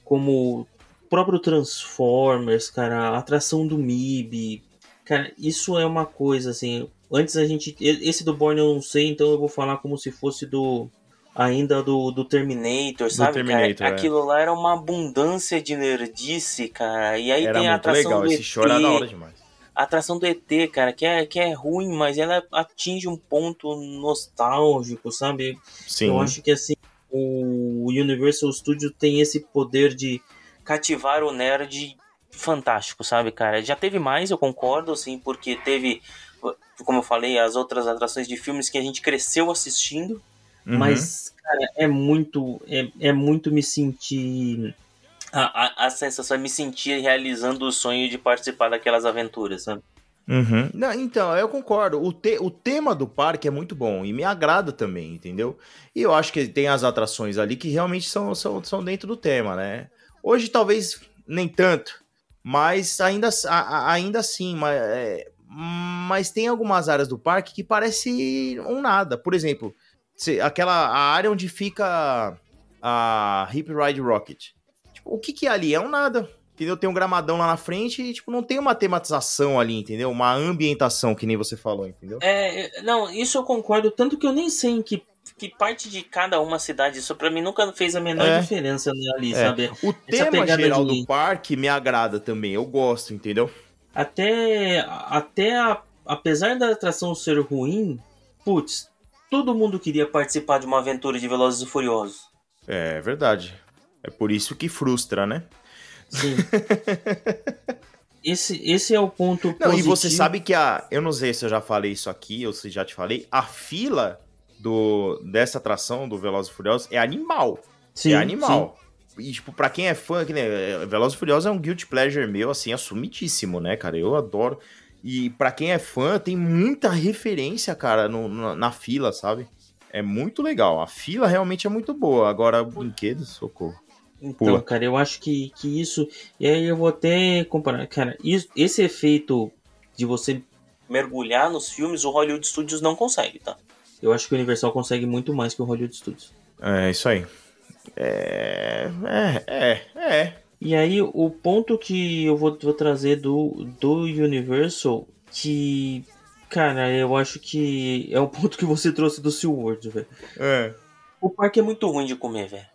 como o próprio Transformers, cara, a atração do MIB, cara, isso é uma coisa assim. Antes a gente, esse do Born eu não sei, então eu vou falar como se fosse do ainda do, do Terminator, sabe? Terminator, cara? é. Aquilo lá era uma abundância de nerdice, cara. E aí Era tem a muito atração legal. do Esse show era da hora demais. A atração do ET, cara, que é, que é ruim, mas ela atinge um ponto nostálgico, sabe? Sim. Eu acho que assim, o Universal Studios tem esse poder de cativar o nerd fantástico, sabe, cara? Já teve mais, eu concordo, assim, porque teve, como eu falei, as outras atrações de filmes que a gente cresceu assistindo, Uhum. mas, cara, é muito, é, é muito me sentir. A, a, a sensação é me sentir realizando o sonho de participar daquelas aventuras, sabe? Uhum. Não, então, eu concordo. O, te- o tema do parque é muito bom e me agrada também, entendeu? E eu acho que tem as atrações ali que realmente são, são, são dentro do tema, né? Hoje talvez nem tanto, mas ainda, a- a- ainda assim, mas, é, mas tem algumas áreas do parque que parece um nada. Por exemplo, se- aquela a área onde fica a Hip Ride Rocket. O que que é ali? É um nada. Entendeu? Tem um gramadão lá na frente e, tipo, não tem uma tematização ali, entendeu? Uma ambientação, que nem você falou, entendeu? É, não, isso eu concordo, tanto que eu nem sei em que, que parte de cada uma cidade, isso pra mim nunca fez a menor É. diferença né, ali, É. sabe? O Essa tema geral de- do parque me agrada também, eu gosto, entendeu? Até, até a- apesar da atração ser ruim, putz, todo mundo queria participar de uma aventura de Velozes e Furiosos. É verdade. É por isso que frustra, né? Sim. esse, esse é o ponto Não, positivo. e você sabe que a. Eu não sei se eu já falei isso aqui ou se já te falei. A fila do dessa atração do Velozes e Furiosos é animal. Sim, é animal. E, tipo, pra quem é fã, que, né, Velozes e Furiosos é um guilty pleasure meu, assim, assumidíssimo, né, cara? Eu adoro. E pra quem é fã, tem muita referência, cara, no- na, na fila, sabe? É muito legal. A fila realmente é muito boa. Agora, brinquedos, socorro. Então, Pula. cara, eu acho que, que isso. E aí eu vou até comparar. Cara, isso- esse efeito de você mergulhar nos filmes, o Hollywood Studios não consegue, tá? Eu acho que o Universal consegue muito mais que o Hollywood Studios. É, isso aí. É. É, é, é. E aí, o ponto que eu vou, vou trazer do, do Universal, que. Cara, eu acho que é o ponto que você trouxe do SeaWorld, velho. É. O parque é muito ruim de comer, velho.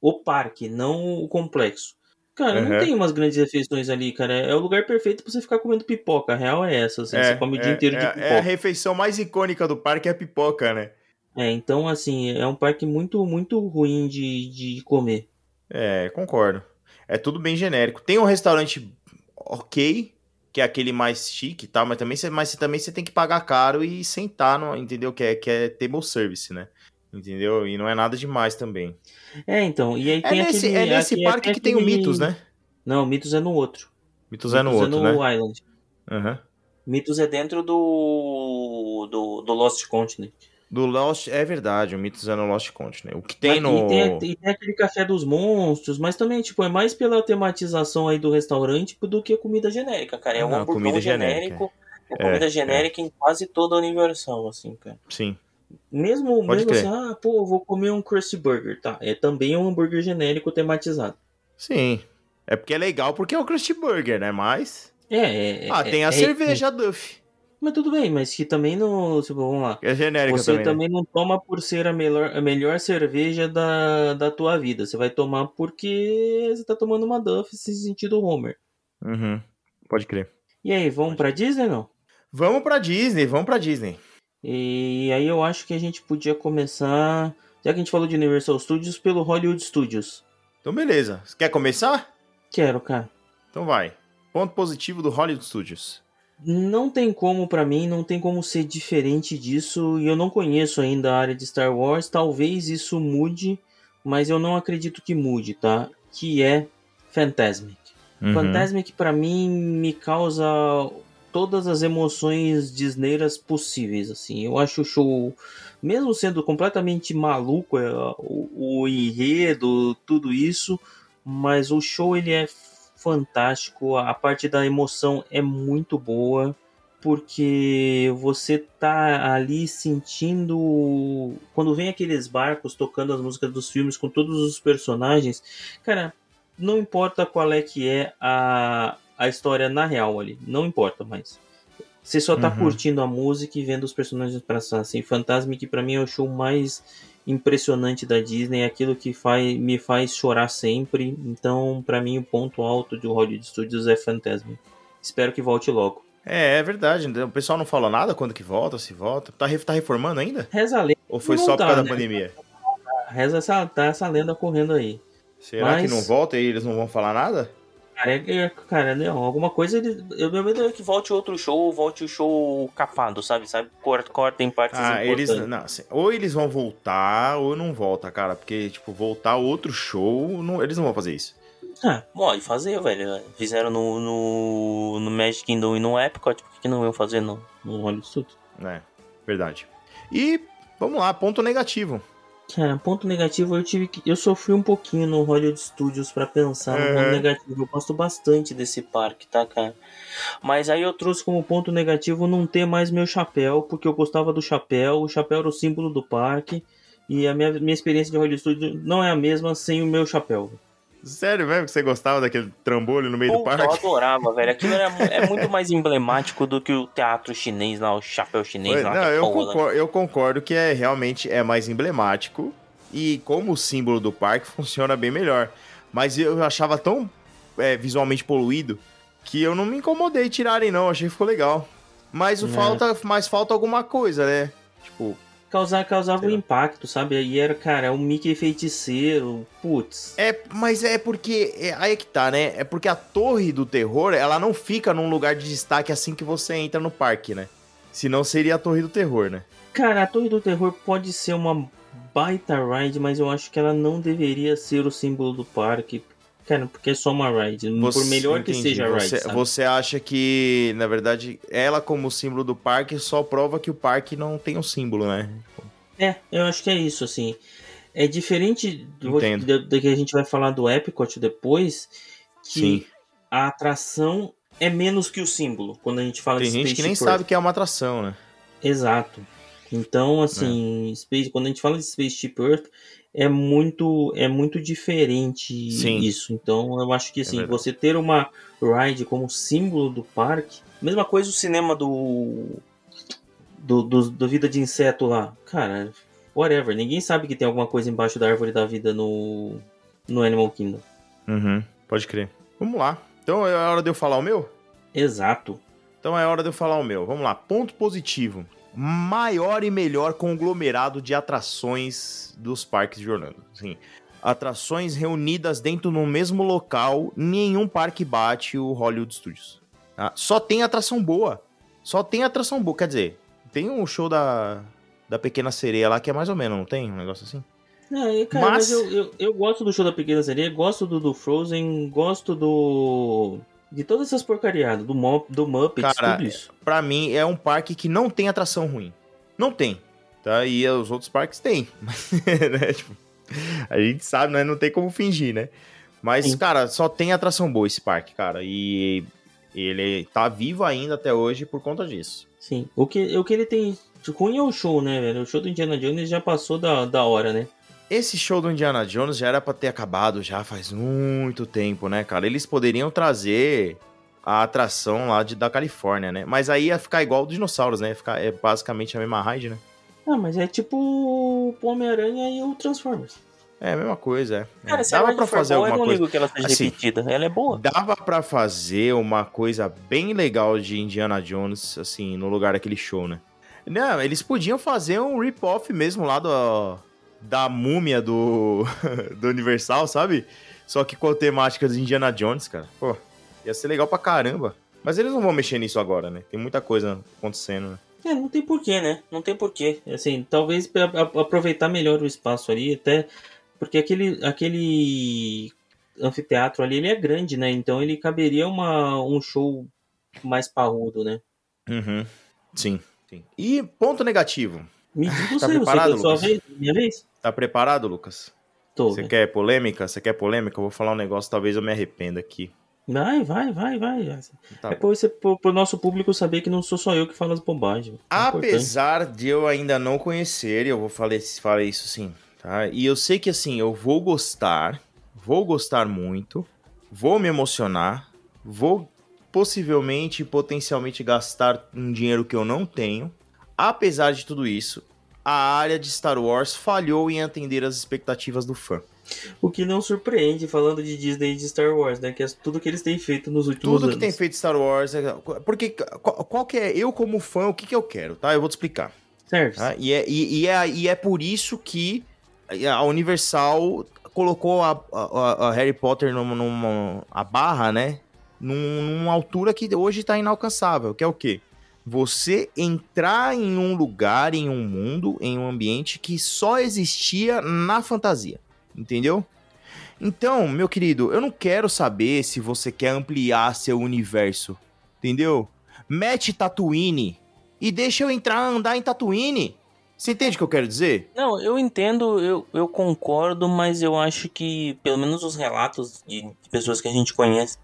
O parque, não o complexo. Cara, não Uhum. tem umas grandes refeições ali, cara. É o lugar perfeito pra você ficar comendo pipoca. A real é essa, assim. você come o dia é, inteiro de é, pipoca. é a refeição mais icônica do parque é a pipoca, né? É, então, assim, é um parque muito, muito ruim de, de comer. É, concordo. É tudo bem genérico. Tem um restaurante ok, que é aquele mais chique e tal, mas também você, mas também você tem que pagar caro e sentar, no, entendeu? Que é, que é table service, né? Entendeu? E não é nada demais também. É, então, e aí É nesse, aquele... é nesse aqui- parque que tem o Mitos, né? Não, o Mitos é no outro. Mitos é no Mitos outro, né? Island. Aham. Mitos é dentro do, do, do Lost Continent. Do Lost, é verdade, o Mitos é no Lost Continent. O que tem Mas- no... E tem, e tem aquele café dos monstros, mas também, tipo, é mais pela tematização aí do restaurante do que a comida genérica, cara. É um Não, comida genérico. É É, comida é. genérica em quase toda a Universal, assim, cara. Sim. Mesmo, Pode mesmo crer. assim, ah, pô, vou comer um Krusty Burger, tá? É também um hambúrguer genérico tematizado. Sim. É porque é legal porque é o Krusty Burger, né? Mas... É, é Ah, é- tem a é- cerveja Duff. Mas tudo bem, mas que também não. Tipo, vamos lá. É genérica Você também. né? também não toma por ser a melhor, a melhor cerveja da, da tua vida. Você vai tomar porque você tá tomando uma Duff se sentindo Homer. Uhum. Pode crer. E aí, vamos pra Disney não? Vamos pra Disney, vamos pra Disney. E aí eu acho que a gente podia começar. Já que a gente falou de Universal Studios, pelo Hollywood Studios. Então, beleza. Você quer começar? Quero, cara. Então vai. Ponto positivo do Hollywood Studios. Não tem como pra mim, não tem como ser diferente disso. E eu não conheço ainda a área de Star Wars. Talvez isso mude, mas eu não acredito que mude, tá? Que é Fantasmic. Uhum. Fantasmic pra mim me causa todas as emoções disneiras possíveis, assim. Eu acho o show, mesmo sendo completamente maluco, é, o, o enredo, tudo isso, mas o show ele é fantástico, a parte da emoção é muito boa, porque você tá ali sentindo quando vem aqueles barcos tocando as músicas dos filmes com todos os personagens, cara, não importa qual é que é a, a história na real ali, não importa mais. Você só tá Uhum. curtindo a música e vendo os personagens passar. Assim, Fantasmic pra mim é o show mais impressionante da Disney, é aquilo que faz, me faz chorar sempre. Então, pra mim, o ponto alto de Hollywood Studios é Fantasmic. Espero que volte logo. É, é verdade. O pessoal não falou nada quando que volta, se volta. Tá, tá reformando ainda? Reza a lenda, Ou foi só por tá, causa né? da pandemia? reza essa, tá essa lenda correndo aí. Será Mas- que não volta e eles não vão falar nada? Cara, é- é- cara alguma coisa ele. Eu, meu medo é que volte outro show, volte o show capado, sabe? sabe? Corta, corta em partes Ah, eles. Não, assim, ou eles vão voltar ou não volta, cara. Porque, tipo, voltar outro show, não- eles não vão fazer isso. Ah, Pode fazer, velho. Fizeram no, no, no Magic Kingdom e no Epcot, por que que não iam fazer no, no Hollywood Studios. É, verdade. E vamos lá, ponto negativo. Cara, ponto negativo, eu tive que. Eu sofri um pouquinho no Hollywood Studios pra pensar no É. ponto negativo. Eu gosto bastante desse parque, tá, cara? Mas aí eu trouxe como ponto negativo não ter mais meu chapéu, porque eu gostava do chapéu. O chapéu era o símbolo do parque. E a minha, minha experiência de Hollywood Studios não é a mesma sem o meu chapéu. Sério mesmo que você gostava daquele trambolho no meio do Puta, eu parque? adorava, velho. Aquilo era, é muito mais emblemático do que o teatro chinês lá, o chapéu chinês Foi- lá. Não, eu porra, né? concordo, eu concordo que é realmente é mais emblemático e como símbolo do parque funciona bem melhor. Mas eu achava tão é, visualmente poluído que eu não me incomodei tirarem não, achei que ficou legal. Mas o É. falta, mas falta alguma coisa, né? Tipo, Causar, causava Sei um impacto, sabe? Aí era, cara, um Mickey feiticeiro. Putz. é, mas é porque é, aí é que tá, né? É porque a Torre do Terror, ela não fica num lugar de destaque assim que você entra no parque, né? Senão seria a Torre do Terror, né? Cara, a Torre do Terror pode ser uma baita ride, mas eu acho que ela não deveria ser o símbolo do parque. Cara, porque é só uma ride. por melhor que entendi. seja a ride, você, você acha que, na verdade, ela como símbolo do parque só prova que o parque não tem um símbolo, né? É, eu acho que é isso, assim. É diferente do, do, do que a gente vai falar do Epcot depois, que Sim. a atração é menos que o símbolo, quando a gente fala Tem de gente que nem Earth. sabe que é uma atração, né? Exato. Então, assim, Space, quando a gente fala de Spaceship Earth, é muito, é muito diferente Sim. isso. Então, eu acho que assim, verdade. você ter uma ride como símbolo do parque, mesma coisa o cinema do do, do, do Vida de Inseto lá. Cara, whatever. Ninguém sabe que tem alguma coisa embaixo da árvore da vida no, no Animal Kingdom. Uhum, pode crer. Vamos lá. Então é hora de eu falar o meu? Exato. Então é hora de eu falar o meu. Vamos lá. Ponto positivo. Maior e melhor conglomerado de atrações dos parques de Orlando. Sim. Atrações reunidas dentro do mesmo local, nenhum parque bate o Hollywood Studios. tá? Só tem atração boa. Só tem atração boa. Quer dizer, tem um show da, da Pequena Sereia lá que é mais ou menos, não tem? Um negócio assim? É, cara, mas, Mas- eu, eu, eu gosto do show da Pequena Sereia, gosto do, do Frozen, gosto do. De todas essas porcariadas, do, Mo, do Muppets, Cara, tudo isso. Pra mim é um parque que não tem atração ruim. Não tem. Tá? E os outros parques têm. Mas, né, tipo, a gente sabe, né? Não tem como fingir, né? Mas, Sim. cara, só tem atração boa esse parque, cara. E ele tá vivo ainda até hoje por conta disso. Sim. O que, o que ele tem ruim é o show, né, velho? O show do Indiana Jones já passou da, da hora, né? Esse show do Indiana Jones já era pra ter acabado já faz muito tempo, né, cara? Eles poderiam trazer a atração lá de, da Califórnia, né? Mas aí ia ficar igual dos dinossauros, né? Ia ficar, é basicamente a mesma ride, né? Ah, mas é tipo o Homem-Aranha e o Transformers. É a mesma coisa, é. Cara, Dava for fazer boa, eu alguma não coisa. ligo que ela seja Assim, repetida. Ela é boa. Dava pra fazer uma coisa bem legal de Indiana Jones, assim, no lugar daquele show, né? Não, eles podiam fazer um rip-off mesmo lá do, da múmia do, do Universal, sabe? Só que com a temática de Indiana Jones, cara. Pô, ia ser legal pra caramba. Mas eles não vão mexer nisso agora, né? Tem muita coisa acontecendo, né? É, não tem porquê, né? Não tem porquê. Assim, talvez pra aproveitar melhor o espaço ali, até porque aquele, aquele anfiteatro ali, ele é grande, né? Então ele caberia uma, um show mais parrudo, né? Uhum. Sim, sim. E ponto negativo. Me diga Tá você, você, sua vez, minha vez? Tá preparado, Lucas? Tô. Você né? quer polêmica? Você quer polêmica? Eu vou falar um negócio, talvez eu me arrependa aqui. Vai, vai, vai, vai. Tá é pro, pro nosso público saber que não sou só eu que falo as bobagens. É. Apesar de eu ainda não conhecer, eu vou falar, falar isso sim, tá? E eu sei que assim, eu vou gostar, vou gostar muito, vou me emocionar, vou possivelmente e potencialmente gastar um dinheiro que eu não tenho. Apesar de tudo isso, a área de Star Wars falhou em atender as expectativas do fã. O que não surpreende falando de Disney e de Star Wars, né? Que é tudo que eles têm feito nos últimos Tudo anos. que tem feito Star Wars, é... porque qual, qual que é eu como fã, o que que eu quero, tá? Eu vou te explicar. Serve. Tá? E, é, e, e é, e é por isso que a Universal colocou a, a- a Harry Potter numa, numa a barra, né? Num- numa altura que hoje tá inalcançável, que é o quê? Você entrar em um lugar, em um mundo, em um ambiente que só existia na fantasia, entendeu? Então, meu querido, eu não quero saber se você quer ampliar seu universo, entendeu? Mete Tatooine e deixa eu entrar andar em Tatooine. Você entende o que eu quero dizer? Não, eu entendo, eu, eu concordo, mas eu acho que, pelo menos os relatos de, de pessoas que a gente conhece,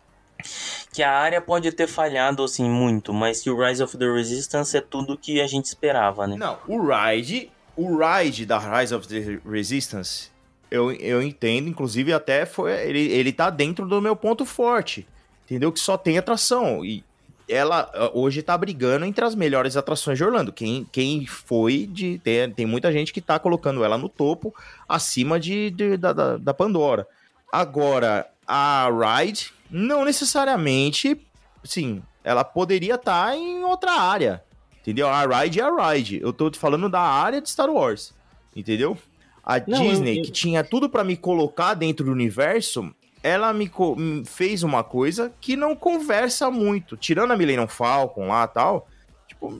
que a área pode ter falhado, assim, muito, mas que o Rise of the Resistance é tudo que a gente esperava, né? Não, o ride, o ride da Rise of the Resistance, eu, eu entendo, inclusive até foi, ele, ele tá dentro do meu ponto forte, entendeu? Que só tem atração e ela hoje tá brigando entre as melhores atrações de Orlando. Quem, quem foi de tem, tem muita gente que tá colocando ela no topo, acima de, de- da, da Pandora. Agora a ride não necessariamente, sim, ela poderia estar em outra área. Entendeu? A ride é a ride. Eu tô te falando da área de Star Wars. Entendeu? A Não, Disney, eu- que tinha tudo pra me colocar dentro do universo, ela me fez uma coisa que não conversa muito. Tirando a Millennium Falcon lá e tal, tipo,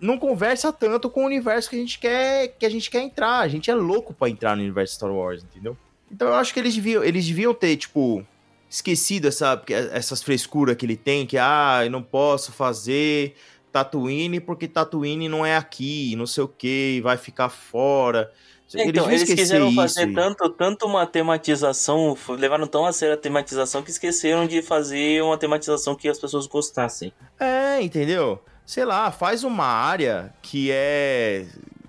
não conversa tanto com o universo que a gente quer que a gente quer entrar. A gente é louco pra entrar no universo Star Wars, entendeu? Então eu acho que eles deviam, eles deviam ter, tipo, esquecido essa, porque essas frescuras que ele tem, que, ah, eu não posso fazer Tatooine porque Tatooine não é aqui, não sei o que, vai ficar fora. É, então, eles esquecer quiseram isso fazer tanto, tanto uma tematização, levaram tão a sério a tematização que esqueceram de fazer uma tematização que as pessoas gostassem. É, entendeu? Sei lá, faz uma área que é,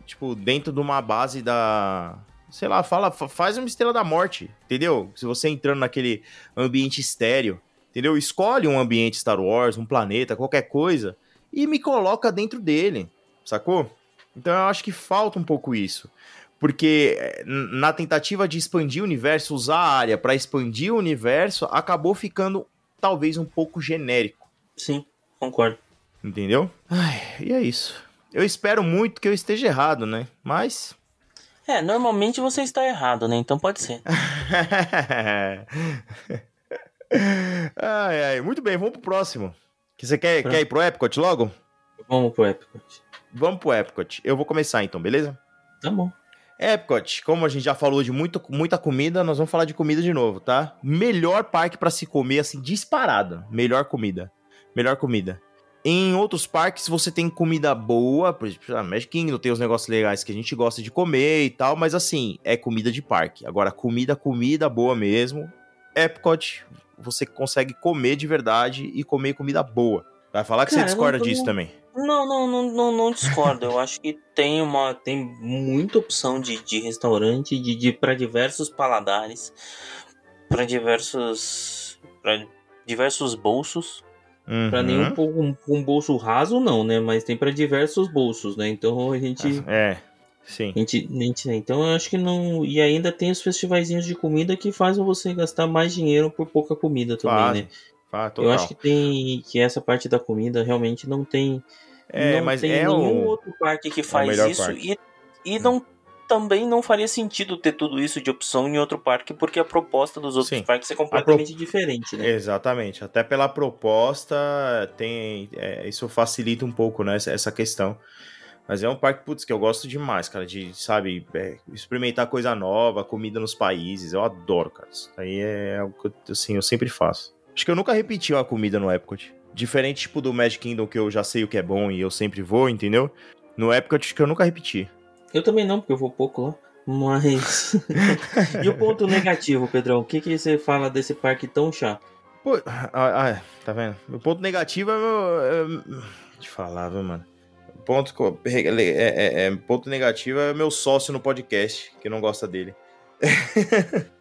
tipo, dentro de uma base da. Sei lá, fala, fa- faz uma estrela da morte, entendeu? Se você entrando naquele ambiente estéreo, entendeu? Escolhe um ambiente Star Wars, um planeta, qualquer coisa, e me coloca dentro dele, sacou? Então eu acho que falta um pouco isso. Porque eh, na tentativa de expandir o universo, usar a área para expandir o universo, acabou ficando talvez um pouco genérico. Sim, concordo. Entendeu? Ai, e é isso. Eu espero muito que eu esteja errado, né? Mas. É, normalmente você está errado, né? Então pode ser. ai, ai. Muito bem, vamos pro próximo. Que você quer, quer ir pro Epcot logo? Vamos pro Epcot. Vamos pro Epcot. Eu vou começar então, beleza? Tá bom. Epcot, como a gente já falou de muito, muita comida, nós vamos falar de comida de novo, tá? Melhor parque pra se comer, assim, disparado. Melhor comida. Melhor comida. Em outros parques você tem comida boa, por exemplo, a Magic Kingdom tem os negócios legais que a gente gosta de comer e tal, mas assim, é comida de parque. Agora, comida, comida boa mesmo. Epcot, você consegue comer de verdade e comer comida boa. Vai falar que Cara, você discorda tô- disso também. Não, não, não, não, não discordo. Eu acho que tem uma. Tem muita opção de, de restaurante de, de para diversos paladares, para diversos. para diversos bolsos. Uhum. Pra nenhum um, um bolso raso, não, né? Mas tem pra diversos bolsos, né? Então a gente. É, sim. A gente, a gente- então eu acho que não. E ainda tem os festivaizinhos de comida que fazem você gastar mais dinheiro por pouca comida também, Fazem, né? Ah, Eu acho que tem. Que essa parte da comida realmente não tem. É, não mas tem é nenhum o... outro parque que faz melhor isso parque. e, e não também não faria sentido ter tudo isso de opção em outro parque, porque a proposta dos outros Sim. parques é completamente diferente, né? Exatamente. Até pela proposta, tem é, isso facilita um pouco, né, essa- essa questão. Mas é um parque, putz, que eu gosto demais, cara, de, sabe, é, experimentar coisa nova, comida nos países. Eu adoro, cara. Isso aí é algo que, eu, assim, eu sempre faço. Acho que eu nunca repeti uma comida no Epcot. Diferente, tipo, do Magic Kingdom, que eu já sei o que é bom e eu sempre vou, entendeu? No Epcot, acho que eu nunca repeti. Eu também não, porque eu vou pouco lá. Mas. e o ponto negativo, Pedrão? O que, que você fala desse parque tão chato? Pô, ah, ah, tá vendo? O ponto negativo é meu. É, deixa eu falar, viu, mano? Ponto, é, é- é- ponto negativo é meu sócio no podcast, que não gosta dele.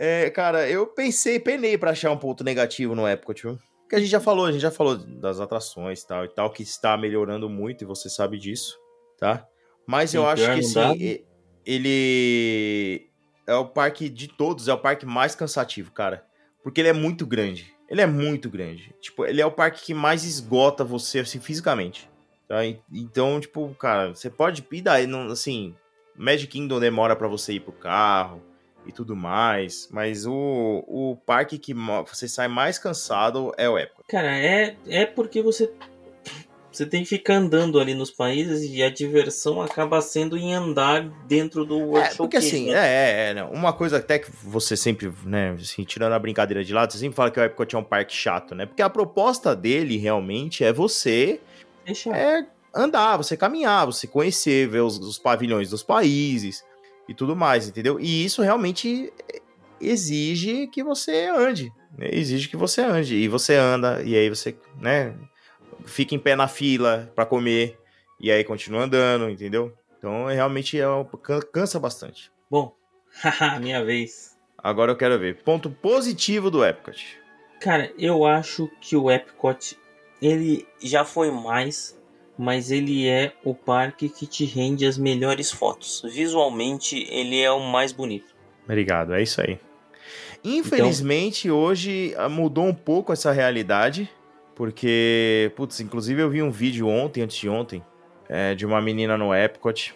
É, cara, eu pensei, penei pra achar um ponto negativo no Epcot, viu? Que a gente já falou, a gente já falou das atrações tal e tal, que está melhorando muito e você sabe disso, tá? Mas eu Sim, acho que e- ele é o parque de todos, é o parque mais cansativo, cara. Porque ele é muito grande. Ele é muito grande. Tipo, ele é o parque que mais esgota você, assim, fisicamente. Tá? E- Então, tipo, cara, você pode ir daí, não, assim, Magic Kingdom demora pra você ir pro carro e tudo mais, mas o, o parque que você sai mais cansado é o Epcot. Cara, é, é porque você. Você tem que ficar andando ali nos países e a diversão acaba sendo em andar dentro do World É, porque assim, né? é, é, é, não, uma coisa até que você sempre, né, assim, tirando a brincadeira de lado, você sempre fala que o Epcot é um parque chato, né? Porque a proposta dele realmente é você Deixa é andar, você caminhar, você conhecer, ver os, os pavilhões dos países e tudo mais, entendeu? E isso realmente exige que você ande, né? exige que você ande e você anda e aí você, né, fica em pé na fila pra comer e aí continua andando, entendeu? Então é, realmente é, can- cansa bastante. Bom, minha vez. Agora eu quero ver ponto positivo do Epcot. Cara, eu acho que o Epcot ele já foi mais, mas ele é o parque que te rende as melhores fotos. Visualmente, ele é o mais bonito. Obrigado, é isso aí. Infelizmente, hoje ah, mudou um pouco essa realidade, porque, putz, inclusive eu vi um vídeo ontem, antes de ontem, é, de uma menina no Epcot,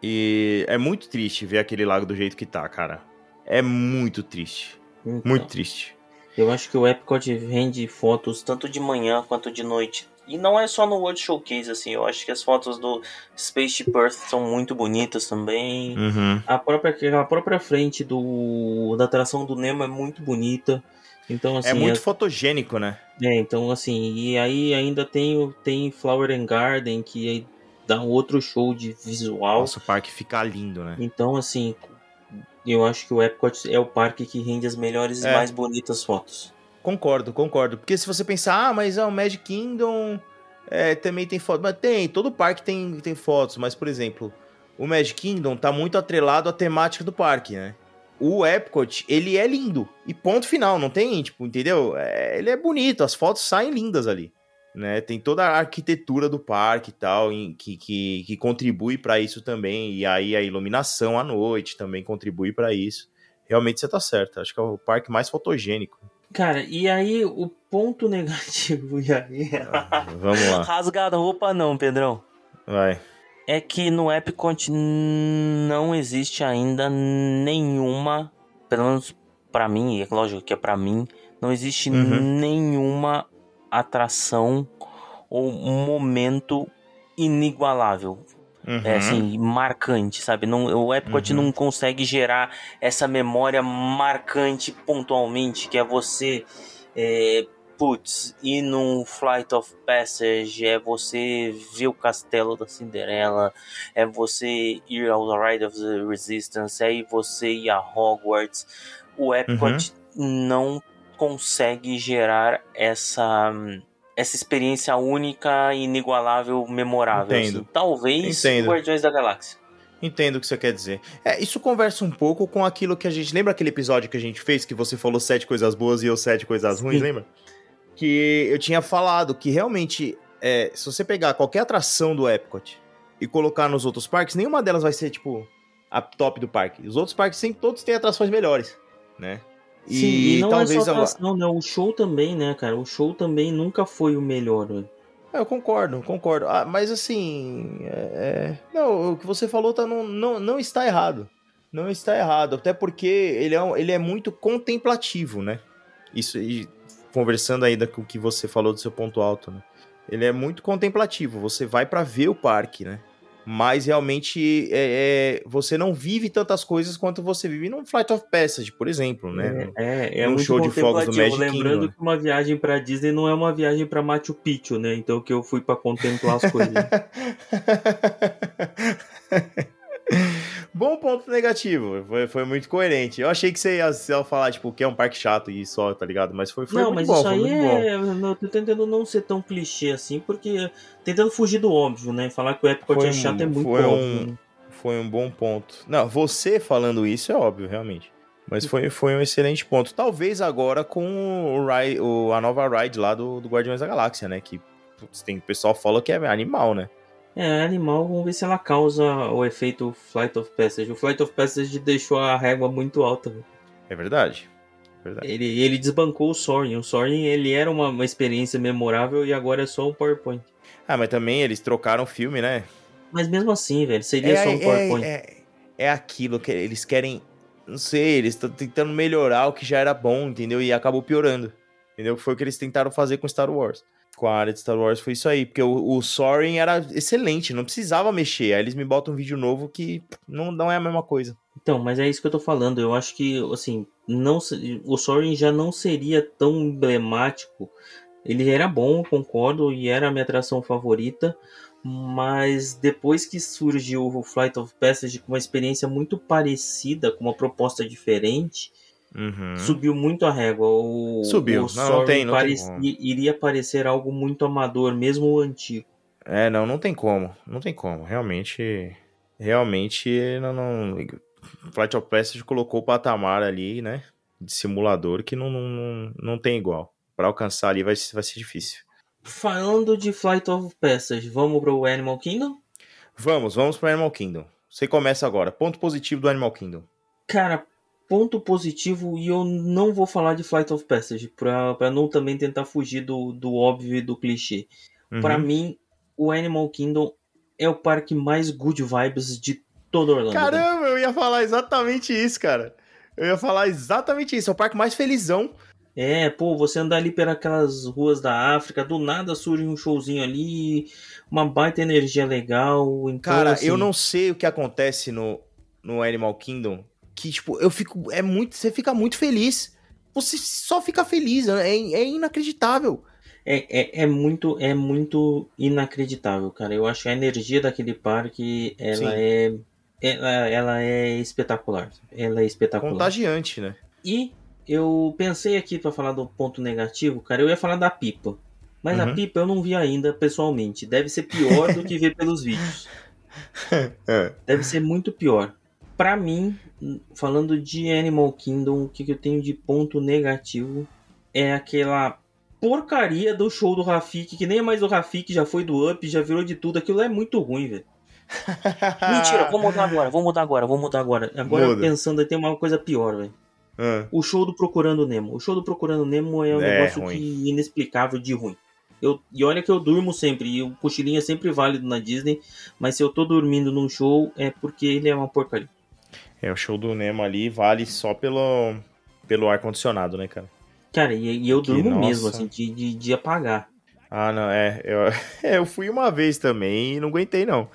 e é muito triste ver aquele lago do jeito que tá, cara. É muito triste, Então, muito triste. Eu acho que o Epcot rende fotos Tanto de manhã quanto de noite. E não é só no World Showcase, assim. Eu acho que as fotos do Spaceship Earth são muito bonitas também. Uhum. A própria, a própria frente do, da atração do Nemo é muito bonita. Então, assim, é muito as- fotogênico, né? é, então, assim, e aí ainda tem, tem Flower and Garden, que aí dá um outro show de visual. Nossa, o parque fica lindo, né? Então, assim, eu acho que o Epcot é o parque que rende as melhores É. e mais bonitas fotos. Concordo, concordo. Porque se você pensar, ah, mas ah, o Magic Kingdom é, também tem fotos. Mas tem, todo parque tem, tem fotos. Mas, por exemplo, o Magic Kingdom tá muito atrelado à temática do parque, né? O Epcot, ele é lindo. E ponto final, não tem, tipo, entendeu? É, ele é bonito, as fotos saem lindas ali. Né? Tem toda a arquitetura do parque e tal, em- que, que, que contribui para isso também. E aí a iluminação à noite também contribui para isso. Realmente você tá certo. Acho que é o parque mais fotogênico. Cara, e aí o ponto negativo, e aí? Vamos lá. Rasgada roupa não, Pedrão. Vai. É que no Epcot não existe ainda nenhuma, pelo menos pra mim, é lógico que é pra mim, não existe Uhum. nenhuma atração ou momento inigualável. Uhum. É assim, marcante, sabe? Não, o Epcot Uhum. não consegue gerar essa memória marcante pontualmente, que é você, é, putz, ir num Flight of Passage, é você ver o castelo da Cinderela, é você ir ao Ride of the Resistance, é você ir a Hogwarts. O Epcot não consegue gerar essa essa experiência única, inigualável, memorável. Entendo. assim. Talvez Entendo. Guardiões da Galáxia. Entendo o que você quer dizer. É, isso conversa um pouco com aquilo que a gente. Lembra aquele episódio que a gente fez que você falou sete coisas boas e eu sete coisas ruins, Sim. lembra? Que eu tinha falado que realmente, é, se você pegar qualquer atração do Epcot e colocar nos outros parques, nenhuma delas vai ser, tipo, a top do parque. Os outros parques sempre todos têm atrações melhores, né? Sim, e, não é só atração, né? O show também, né, cara? O show também nunca foi o melhor, né? É, eu concordo, concordo. Ah, mas assim, é... não, o que você falou tá, não, não, não está errado. Não está errado, até porque ele é, ele é muito contemplativo, né? Isso, e conversando ainda com o que você falou do seu ponto alto, né? Ele é muito contemplativo, você vai para ver o parque, né? mas realmente é, é, você não vive tantas coisas quanto você vive num Flight of Passage, por exemplo, né? É, é, é um show de fogos do Magic Lembrando Kingdom. que uma viagem para Disney não é uma viagem para Machu Picchu, né? Então que eu fui para contemplar as coisas. Bom ponto negativo. Foi, foi muito coerente. Eu achei que você ia, você ia falar, tipo, que é um parque chato e só, tá ligado? Mas foi, foi não, muito mas bom. Isso aí é. Eu tô tentando não ser tão clichê assim, porque. Tentando fugir do óbvio, né? Falar que o Epcot foi é chato é muito foi óbvio. Um, né? Foi um bom ponto. Não, você falando isso é óbvio, realmente. Mas foi, foi um excelente ponto. Talvez agora com o, ride, o a nova ride lá do, do Guardiões da Galáxia, né? Que putz, tem, o pessoal fala que é animal, né? É, animal, vamos ver se ela causa o efeito Flight of Passage. O Flight of Passage deixou a régua muito alta. É verdade. verdade. Ele, ele desbancou o Soaring. O Soaring, ele era uma, uma experiência memorável e agora é só um PowerPoint. Ah, mas também eles trocaram o filme, né? Mas mesmo assim, velho, seria é, só um PowerPoint. É, é, é aquilo que eles querem... Não sei, eles estão tentando melhorar o que já era bom, entendeu? E acabou piorando. Entendeu? Foi o que eles tentaram fazer com Star Wars com a área de Star Wars foi isso aí, porque o, o Soaring era excelente, não precisava mexer. Aí eles me botam um vídeo novo que não, não é a mesma coisa. Então, mas é isso que eu tô falando. Eu acho que, assim, não o Soaring já não seria tão emblemático. Ele era bom, concordo, e era a minha atração favorita. Mas depois que surgiu o Flight of Passage com uma experiência muito parecida, com uma proposta diferente, Uhum. Subiu muito a régua. O, Subiu, o não, não tem, não tem iria parecer algo muito amador, mesmo o antigo. É, não, não tem como. Não tem como. Realmente. Realmente, não. não... Flight of Passage colocou o patamar ali, né? De simulador que não, não, não tem igual. Para alcançar ali vai, vai ser difícil. Falando de Flight of Passage, vamos pro Animal Kingdom? Vamos, vamos pro Animal Kingdom. Você começa agora. Ponto positivo do Animal Kingdom. Cara, ponto positivo, e eu não vou falar de Flight of Passage, para não também tentar fugir do, do óbvio e do clichê. Uhum. Para mim, o Animal Kingdom é o parque mais good vibes de todo Orlando. Caramba, eu ia falar exatamente isso, cara. Eu ia falar exatamente isso. É o parque mais felizão. É, pô, você andar ali pelas ruas da África, do nada surge um showzinho ali, uma baita energia legal. Então, cara, assim... eu não sei o que acontece no, no Animal Kingdom, que, tipo, eu fico. É muito. Você fica muito feliz. Você só fica feliz. É, é inacreditável. É, é, é, muito é muito inacreditável, cara. Eu acho que a energia daquele parque ela é ela, ela é espetacular. Ela é espetacular. Contagiante, né? E eu pensei aqui para falar do ponto negativo, cara. Eu ia falar da pipa, mas uhum. a pipa eu não vi ainda pessoalmente. Deve ser pior do que ver pelos vídeos. é. Deve ser muito pior para mim, falando de Animal Kingdom, o que, que eu tenho de ponto negativo é aquela porcaria do show do Rafik, que nem é mais do Rafik, já foi do Up, já virou de tudo. Aquilo é muito ruim, velho. Mentira, vou mudar agora, vou mudar agora, vou mudar agora. Agora Muda. pensando, tem uma coisa pior, velho. Ah. O show do Procurando Nemo. O show do Procurando Nemo é um é, negócio que, inexplicável de ruim. Eu, e olha que eu durmo sempre, e o cochilinho é sempre válido na Disney, mas se eu tô dormindo num show é porque ele é uma porcaria. É, o show do Nemo ali vale só pelo, pelo ar-condicionado, né, cara? Cara, e, e eu durmo que, mesmo, assim, de, de, de, apagar. Ah, não, é. Eu, é, eu fui uma vez também e não aguentei, não.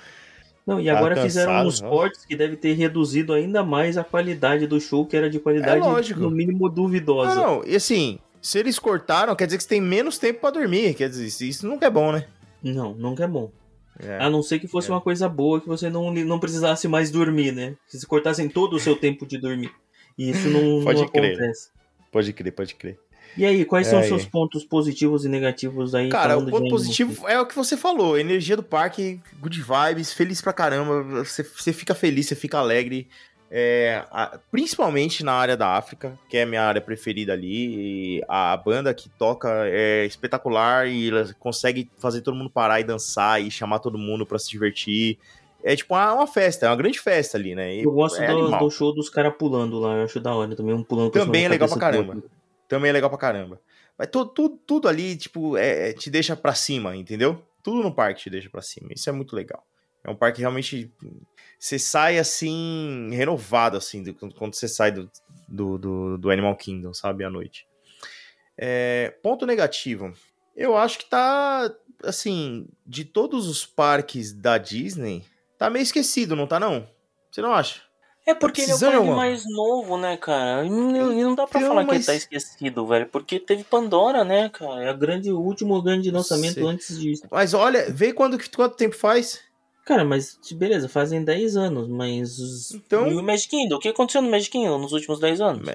Não, e agora fizeram uns cortes que deve ter reduzido ainda mais a qualidade do show, que era de qualidade é no mínimo duvidosa. Não, não, e assim, se eles cortaram, quer dizer que você tem menos tempo para dormir. Quer dizer, isso nunca é bom, né? Não, nunca é bom. É, a não ser que fosse é. uma coisa boa que você não, não precisasse mais dormir, né? Se se cortassem todo o seu tempo de dormir. E isso não, pode não crer. acontece. Pode crer, pode crer. E aí, quais são os seus pontos positivos e negativos aí? Cara, o ponto positivo é o que você falou: energia do parque, good vibes, feliz pra caramba. Você, você fica feliz, você fica alegre. É, a- principalmente na área da África, que é a minha área preferida ali. e a banda que toca é espetacular e ela consegue fazer todo mundo parar e dançar e chamar todo mundo pra se divertir. É tipo uma, uma festa, é uma grande festa ali, né? E Eu gosto é do, do show dos caras pulando lá, eu acho da hora também, um pulando Também é legal pra caramba. outro. Também é legal pra caramba. Mas tudo, tudo, tudo ali, tipo, é, é- te deixa pra cima, entendeu? Tudo no parque te deixa pra cima. Isso é muito legal. É um parque que realmente. Você sai assim, renovado, assim, do- quando você sai do, do, do, do Animal Kingdom, sabe? À noite. É, ponto negativo. Eu acho que tá. Assim, de todos os parques da Disney, tá meio esquecido, não tá, não? Você não acha? É porque ele é o parque mais novo, né, cara? E não, não dá pra Então, falar que mas- ele tá esquecido, velho. Porque teve Pandora, né, cara? É a grande, o último grande lançamento Sei. antes disso. Mas olha, vê quando, quanto tempo faz. Cara, mas beleza, fazem 10 anos, mas. Então. E o Magic Kingdom? O que aconteceu no Magic Kingdom nos últimos 10 anos?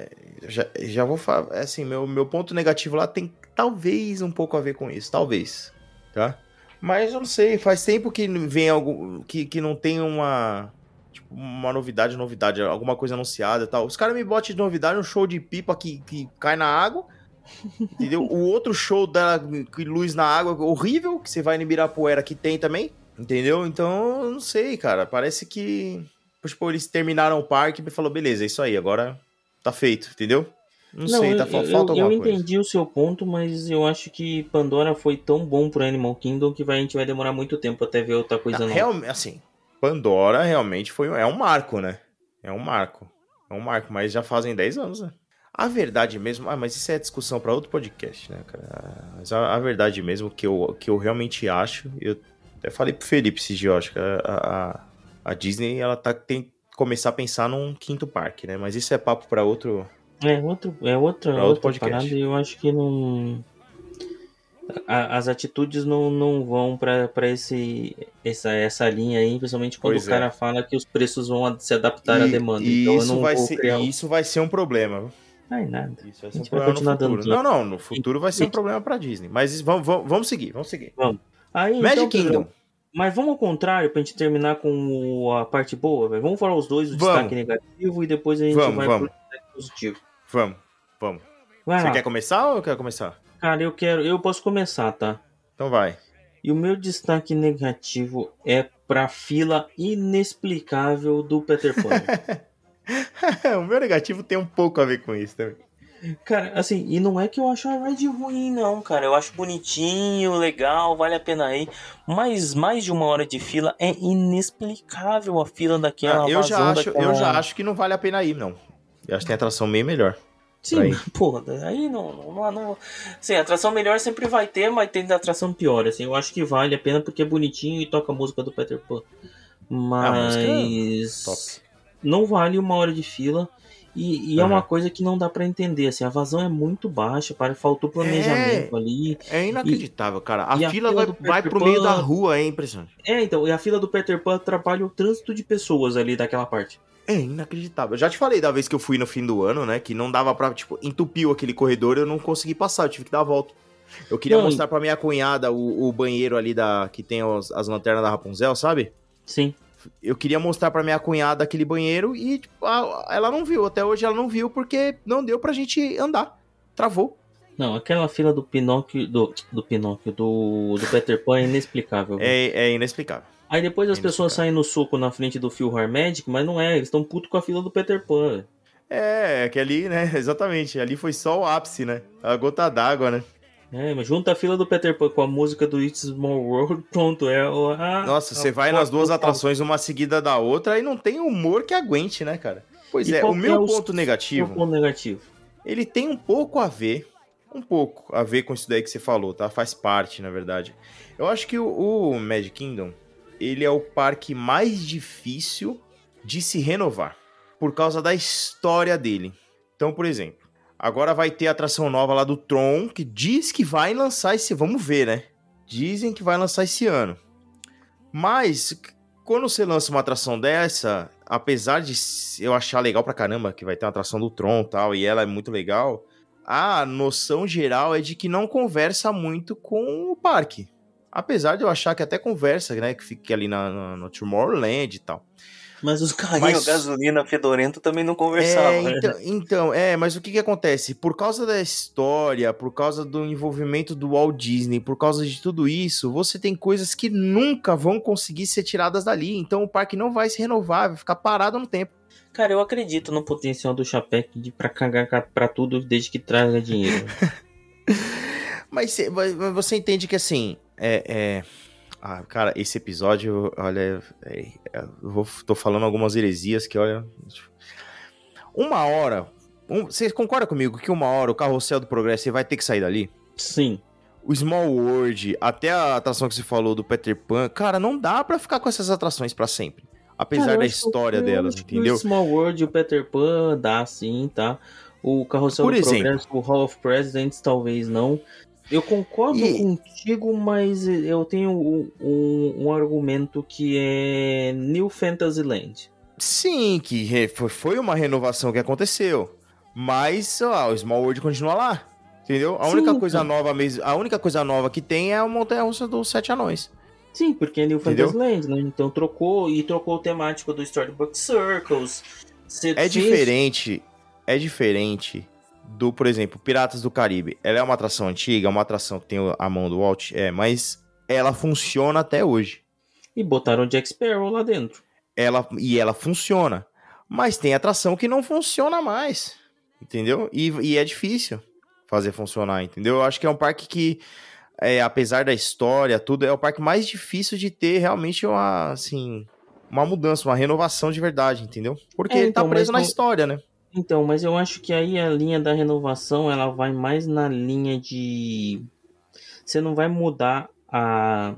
Já, já vou falar, assim, meu, meu ponto negativo lá tem talvez um pouco a ver com isso, talvez, tá? Mas eu não sei, faz tempo que vem algo, que, que não tem uma, tipo, uma novidade, novidade, alguma coisa anunciada e tal. Os caras me botam de novidade um show de pipa que, que cai na água, entendeu? o outro show da que luz na água horrível, que você vai no Ibirapuera que tem também, entendeu? Então, eu não sei, cara, parece que, tipo, eles terminaram o parque e falou, beleza, é isso aí, agora tá feito, entendeu? Não, sei, eu, tá, eu, falta eu alguma coisa. entendi o seu ponto, mas eu acho que Pandora foi tão bom pro Animal Kingdom que vai, a gente vai demorar muito tempo até ver outra coisa nova. Realmente, assim, Pandora realmente foi, é um marco, né? É um marco. É um marco, mas já fazem 10 anos, né? A verdade mesmo, ah, mas isso é discussão para outro podcast, né, cara? Mas a, a verdade mesmo que eu, que eu realmente acho, eu até falei pro Felipe esses dias, eu acho que a, a, a Disney, ela tá, tem que começar a pensar num quinto parque, né? Mas isso é papo para outro, É, outro, é outra, Pra outro podcast. eu acho que não. as atitudes não, não vão pra pra esse essa, essa linha aí, principalmente quando Pois o é. cara fala que os preços vão se adaptar à E- demanda. E então isso, vai ser, criar. isso vai ser um problema. Ai, nada. Isso vai ser um vai problema no dando futuro. dinheiro. Não, não, no futuro vai ser um problema pra Disney. Mas vamos, vamos, vamos seguir, vamos seguir. Aí, Magic então, Kingdom. Mas vamos ao contrário pra gente terminar com a parte boa, velho. Vamos falar os dois, o Vamos. destaque negativo e depois a gente Vamos, vai vamos. pro destaque positivo. Vamos, vamos. Vai Você lá. quer começar ou eu quero começar? Cara, eu quero. Eu posso começar, tá? Então vai. E o meu destaque negativo é pra fila inexplicável do Peter Pan. o meu negativo tem um pouco a ver com isso também. Cara, assim, e não é que eu acho a ride ruim, não, cara. Eu acho bonitinho, legal, vale a pena ir. Mas mais de uma hora de fila é inexplicável a fila daquela. Ah, eu, já acho, daquela- eu já acho que não vale a pena ir, não. Eu acho que tem atração bem melhor. Sim, Aí. porra, Aí não, não, não. Sim, atração melhor sempre vai ter, mas tem atração pior, assim, eu acho que vale a pena porque é bonitinho e toca a música do Peter Pan. Mas música top. não vale uma hora de fila. E, e é Aham. uma coisa que não dá pra entender, assim, a vazão é muito baixa, para faltou planejamento ali. É inacreditável, cara. A e a fila fila vai, vai pro meio Pan- da rua, é impressionante. É, então, e a fila do Peter Pan atrapalha o trânsito de pessoas ali daquela parte. É inacreditável. Eu já te falei da vez que eu fui no fim do ano, né? Que não dava pra, tipo, entupiu aquele corredor eu não consegui passar, eu tive que dar a volta. Eu queria Não, mostrar pra minha cunhada o, o banheiro ali da que tem os- as lanternas da Rapunzel, sabe? Sim. Eu queria mostrar pra minha cunhada aquele banheiro e tipo, ela não viu. Até hoje ela não viu porque não deu pra gente andar. Travou. Não, aquela fila do Pinóquio, do, do Pinóquio, do, do Peter Pan é inexplicável. É, é inexplicável. Aí depois as é pessoas inexplicável. saem no soco na frente do Philhar Magic, mas não é, eles estão putos com a fila do Peter Pan. É, é que ali, né? Exatamente. Ali foi só o ápice, né? A gota d'água, né? É, mas junta a fila do Peter Pan com a música do It's Small World, pronto, é o. Nossa, você vai nas duas atrações, uma seguida da outra, e não tem humor que aguente, né, cara? Pois E é, o meu é o ponto negativo, ponto negativo. ele tem um pouco a ver, um pouco a ver com isso daí que você falou, tá? Faz parte, na verdade. Eu acho que o, o Magic Kingdom, ele é o parque mais difícil de se renovar, por causa da história dele. Então, por exemplo, agora vai ter a atração nova lá do Tron, que diz que vai lançar esse... Vamos ver, né? Dizem que vai lançar esse ano. Mas, quando você lança uma atração dessa, apesar de eu achar legal pra caramba que vai ter uma atração do Tron e tal, e ela é muito legal, a noção geral é de que não conversa muito com o parque. Apesar de eu achar que até conversa, né? Que fique ali na, na- no Tomorrowland e tal. Mas os carrinhos Mas- gasolina fedorento também não conversavam. É, né? então, então, é, mas o que que acontece? Por causa da história, por causa do envolvimento do Walt Disney, por causa de tudo isso, você tem coisas que nunca vão conseguir ser tiradas dali. Então o parque não vai se renovar, vai ficar parado no tempo. Cara, eu acredito no Potencial do Chapec de pra cagar ca- pra tudo desde que traga dinheiro. Mas você entende que assim, é, é- Ah, cara, esse episódio, olha, é, é, eu vou, tô falando algumas heresias que, olha, uma hora, um- você concorda comigo que uma hora o carrossel do progresso você vai ter que sair dali? Sim. O Small World, até a atração que você falou do Peter Pan, cara, não dá pra ficar com essas atrações pra sempre. Apesar Cara, da história delas, entendeu? O Small World e o Peter Pan dá sim, tá? O Carrossel Por do exemplo. Progresso, o Hall of Presidents, talvez não. Eu concordo E- contigo, mas eu tenho um, um- um argumento que é New Fantasyland. Sim, que foi- uma renovação que aconteceu. Mas, sei lá, o Small World continua lá. Entendeu? A Sim, única coisa nova mesmo, a única coisa nova que tem é a montanha russa dos sete anões. Sim, porque é New? Fantasyland, né? Então trocou e trocou o temático do Storybook Circles. Você É fez- diferente, é diferente do, por exemplo, Piratas do Caribe. Ela é uma atração antiga, é uma atração que tem a mão do Walt, é, mas ela funciona até hoje. E botaram o Jack Sparrow lá dentro. Ela e ela funciona. Mas tem atração que não funciona mais. Entendeu? E, e é difícil fazer funcionar, entendeu? Eu acho que é um parque que, é, apesar da história, tudo, é o parque mais difícil de ter realmente uma, assim, uma mudança, uma renovação de verdade, entendeu? Porque É, ele então, tá preso mas na história, né? Então, mas eu acho que aí a linha da renovação ela vai mais na linha de você não vai mudar a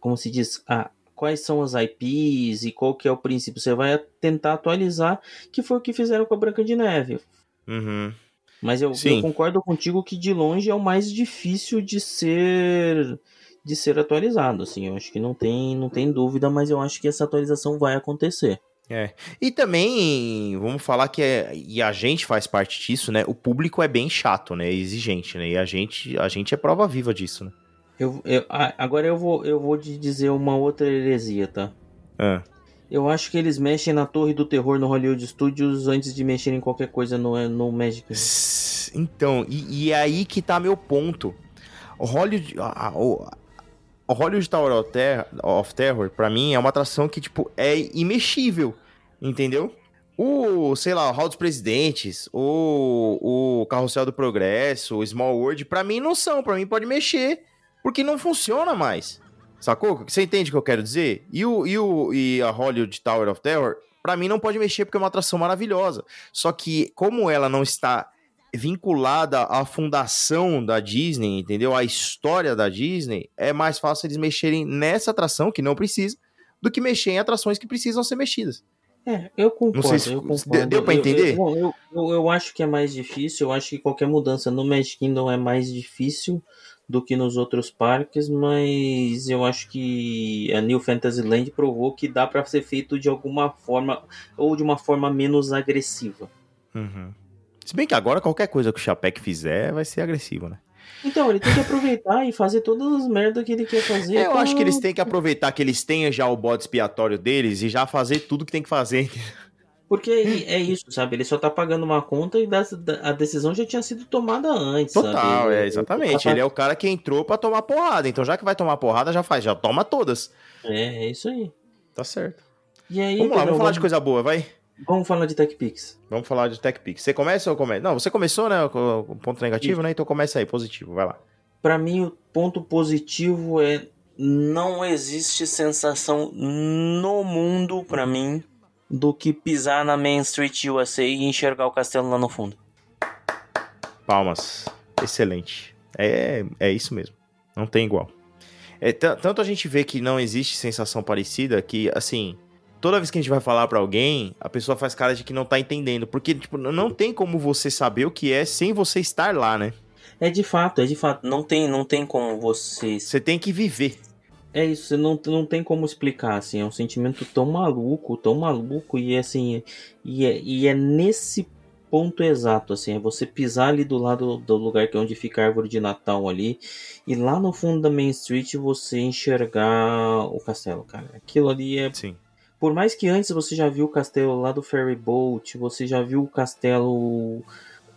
como se diz a quais são as IPs e qual que é o princípio. Você vai tentar atualizar, que foi o que fizeram com a Branca de Neve. Uhum. Mas eu, eu concordo contigo que de longe é o mais difícil de ser de ser atualizado, assim. Eu acho que não tem não tem dúvida, mas eu acho que essa atualização vai acontecer. E também, vamos falar que é, e a gente faz parte disso, né? O público é bem chato, né? Exigente, né? E a gente, a gente é prova viva disso, né? Eu, eu- agora eu vou eu vou te dizer uma outra heresia, tá? Ah. Eu acho que eles mexem na Torre do Terror no Hollywood Studios antes de mexerem em qualquer coisa no, no Magic. Então, e, e é aí que tá meu ponto. O Hollywood, a- a- Hollywood Tower of Terror, Terror, pra mim, é uma atração que, tipo, é imexível, entendeu? O, sei lá, o Hall dos Presidentes, o, o Carrossel do Progresso, o Small World, pra mim não são, pra mim pode mexer, porque não funciona mais. Sacou? Você entende o que eu quero dizer? E, o, e, o, e a Hollywood Tower of Terror, pra mim não pode mexer porque é uma atração maravilhosa. Só que, como ela não está vinculada à fundação da Disney, entendeu? À história da Disney, é mais fácil eles mexerem nessa atração, que não precisa, do que mexer em atrações que precisam ser mexidas. É, eu concordo. Não sei se- eu deu- concordo. deu Eu- entender? Eu, eu, eu, eu acho que é mais difícil. Eu acho que qualquer mudança no Magic Kingdom é mais difícil do que nos outros parques, mas eu acho que a New Fantasyland provou que dá pra ser feito de alguma forma ou de uma forma menos agressiva. Uhum. Se bem que agora qualquer coisa que o Chapec fizer vai ser agressivo, né? Então, ele tem que aproveitar e fazer todas as merdas que ele quer fazer. Eu pra- acho que eles têm que aproveitar que eles tenham já o bode expiatório deles e já fazer tudo que tem que fazer. Porque é isso, sabe? Ele só tá pagando uma conta e a decisão já tinha sido tomada antes, Total, sabe? é, exatamente. Ele é o cara que entrou pra tomar porrada. Então, já que vai tomar porrada, já faz, já toma todas. É, é isso aí. Tá certo. E aí, Vamos lá, vamos falar de coisa boa, vai? Vamos falar de TechPix. Vamos falar de TechPix. Você começa ou começa? Não, você começou, né? Com com ponto negativo, né? Então começa aí, positivo, vai lá. Pra mim, o ponto positivo é Não existe sensação no mundo pra mim do que pisar na Main Street USA e enxergar o castelo lá no fundo. Palmas. Excelente. É, é isso mesmo. Não tem igual. É, tanto a gente vê que não existe sensação parecida que, assim, toda vez que a gente vai falar pra alguém, a pessoa faz cara de que não tá entendendo. Porque, tipo, não tem como você saber o que é sem você estar lá, né? é de fato, é de fato. Não tem, não tem como vocês. Você tem que viver. É isso, você não, não tem como explicar, assim, é um sentimento tão maluco, tão maluco, e assim, e é, e é nesse ponto exato, assim, é você pisar ali do lado do lugar que é onde fica a árvore de Natal ali, e lá no fundo da Main Street você enxergar o castelo, cara. Aquilo ali é Sim. Por mais que antes você já viu o castelo lá do Ferry Boat, você já viu o castelo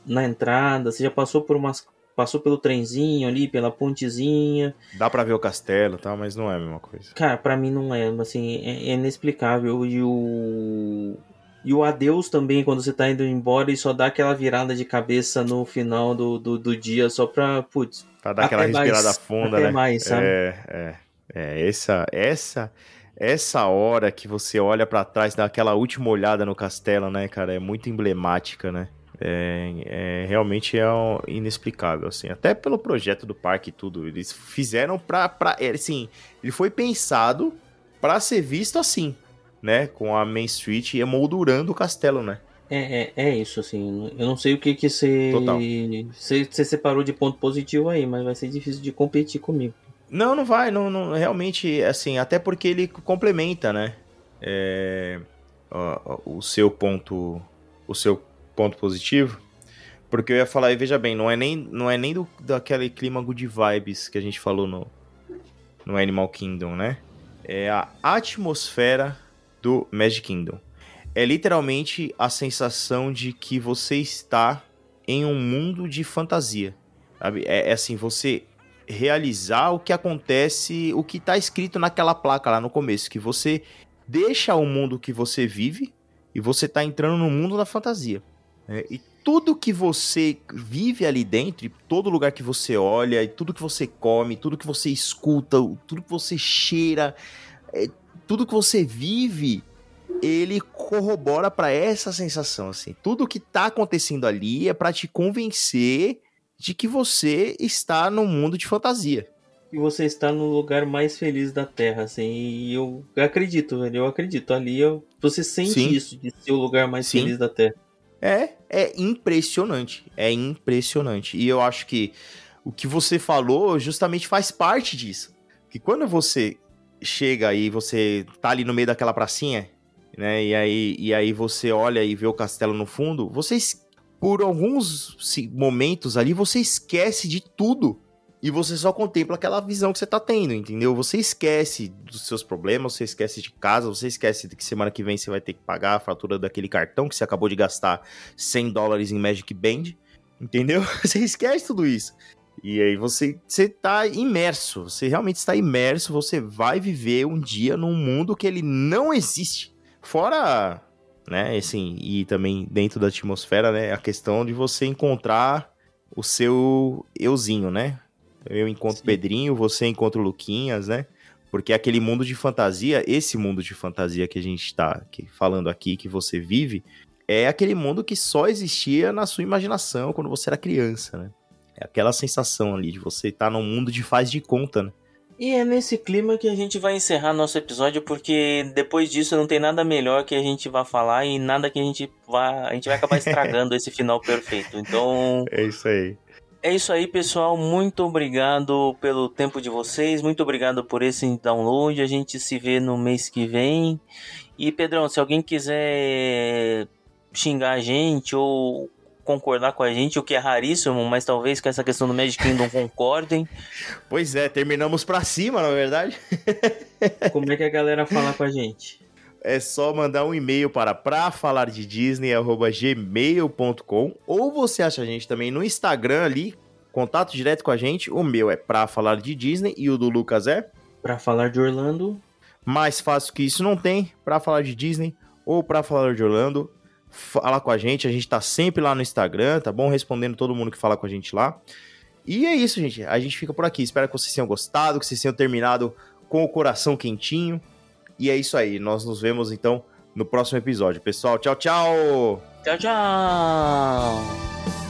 na entrada, você já passou por umas passou pelo trenzinho ali, pela pontezinha. Dá para ver o castelo, tá, mas não é a mesma coisa. Cara, para mim não é, assim, é, é inexplicável e o e o adeus também, quando você tá indo embora e só dá aquela virada de cabeça no final do, do, do dia, só pra, putz. Pra dar aquela respirada mais, funda, até né? mais, sabe? É, é, é. Essa, essa, essa hora que você olha para trás, dá aquela última olhada no castelo, né, cara? É muito emblemática, né? É, é, realmente é inexplicável, assim. Até pelo projeto do parque e tudo. Eles fizeram pra. pra é, assim, ele foi pensado para ser visto assim, né? Com a Main Street emoldurando o castelo, né? É, é, é isso, assim. Eu não sei o que que você. Você, você separou de ponto positivo aí, mas vai ser difícil de competir comigo. Não, não vai. Não, não realmente, assim, até porque ele complementa, né? É, ó, o seu ponto. O seu ponto positivo. Porque eu ia falar, e veja bem, não é nem, não é nem do, daquele clima good vibes que a gente falou no, no Animal Kingdom, né? É a atmosfera do Magic Kingdom. É literalmente a sensação de que você está em um mundo de fantasia. Sabe? É, é assim, você realizar o que acontece, o que está escrito naquela placa lá no começo, que você deixa o mundo que você vive e você está entrando no mundo da fantasia. É, e tudo que você vive ali dentro, todo lugar que você olha, e tudo que você come, tudo que você escuta, tudo que você cheira, é, tudo que você vive, ele corrobora para essa sensação assim. Tudo que tá acontecendo ali é para te convencer de que você está num mundo de fantasia. E você está no lugar mais feliz da Terra, assim, e eu acredito, velho, eu acredito. Ali eu, você sente Sim. isso, de ser o lugar mais Sim. feliz da Terra. É, é impressionante. É impressionante. E eu acho que o que você falou justamente faz parte disso. Que quando você chega aí, você tá ali no meio daquela pracinha, né? E aí, e aí você olha e vê o castelo no fundo, vocês por alguns momentos ali você esquece de tudo e você só contempla aquela visão que você tá tendo, entendeu? Você esquece dos seus problemas, você esquece de casa, você esquece de que semana que vem você vai ter que pagar a fatura daquele cartão que você acabou de gastar 100 dólares em Magic Band, entendeu? Você esquece tudo isso. E aí você, você tá imerso, você realmente está imerso, você vai viver um dia num mundo que ele não existe. Fora, né, assim, e também dentro da atmosfera, né, a questão de você encontrar o seu euzinho, né? Eu encontro Sim. Pedrinho, você encontra o Luquinhas, né? Porque aquele mundo de fantasia, esse mundo de fantasia que a gente está falando aqui, que você vive, é aquele mundo que só existia na sua imaginação quando você era criança, né? É aquela sensação ali de você estar tá num mundo de faz de conta, né? E é nesse clima que a gente vai encerrar nosso episódio, porque depois disso não tem nada melhor que a gente vá falar e nada que a gente vá. A gente vai acabar estragando esse final perfeito. Então. É isso aí. É isso aí, pessoal. Muito obrigado pelo tempo de vocês. Muito obrigado por esse download. A gente se vê no mês que vem. E Pedrão, se alguém quiser xingar a gente ou concordar com a gente, o que é raríssimo, mas talvez com essa questão do Magic Kingdom concordem. Pois é, terminamos pra cima, na verdade. Como é que a galera fala com a gente? é só mandar um e-mail para pra falar de Disney@gmail.com ou você acha a gente também no Instagram ali, contato direto com a gente. O meu é pra falar de Disney e o do Lucas é para falar de Orlando. Mais fácil que isso não tem, para falar de Disney ou para falar de Orlando. Fala com a gente, a gente tá sempre lá no Instagram, tá bom? Respondendo todo mundo que fala com a gente lá. E é isso, gente. A gente fica por aqui. Espero que vocês tenham gostado, que vocês tenham terminado com o coração quentinho. E é isso aí. Nós nos vemos então no próximo episódio. Pessoal, tchau, tchau! Tchau, tchau!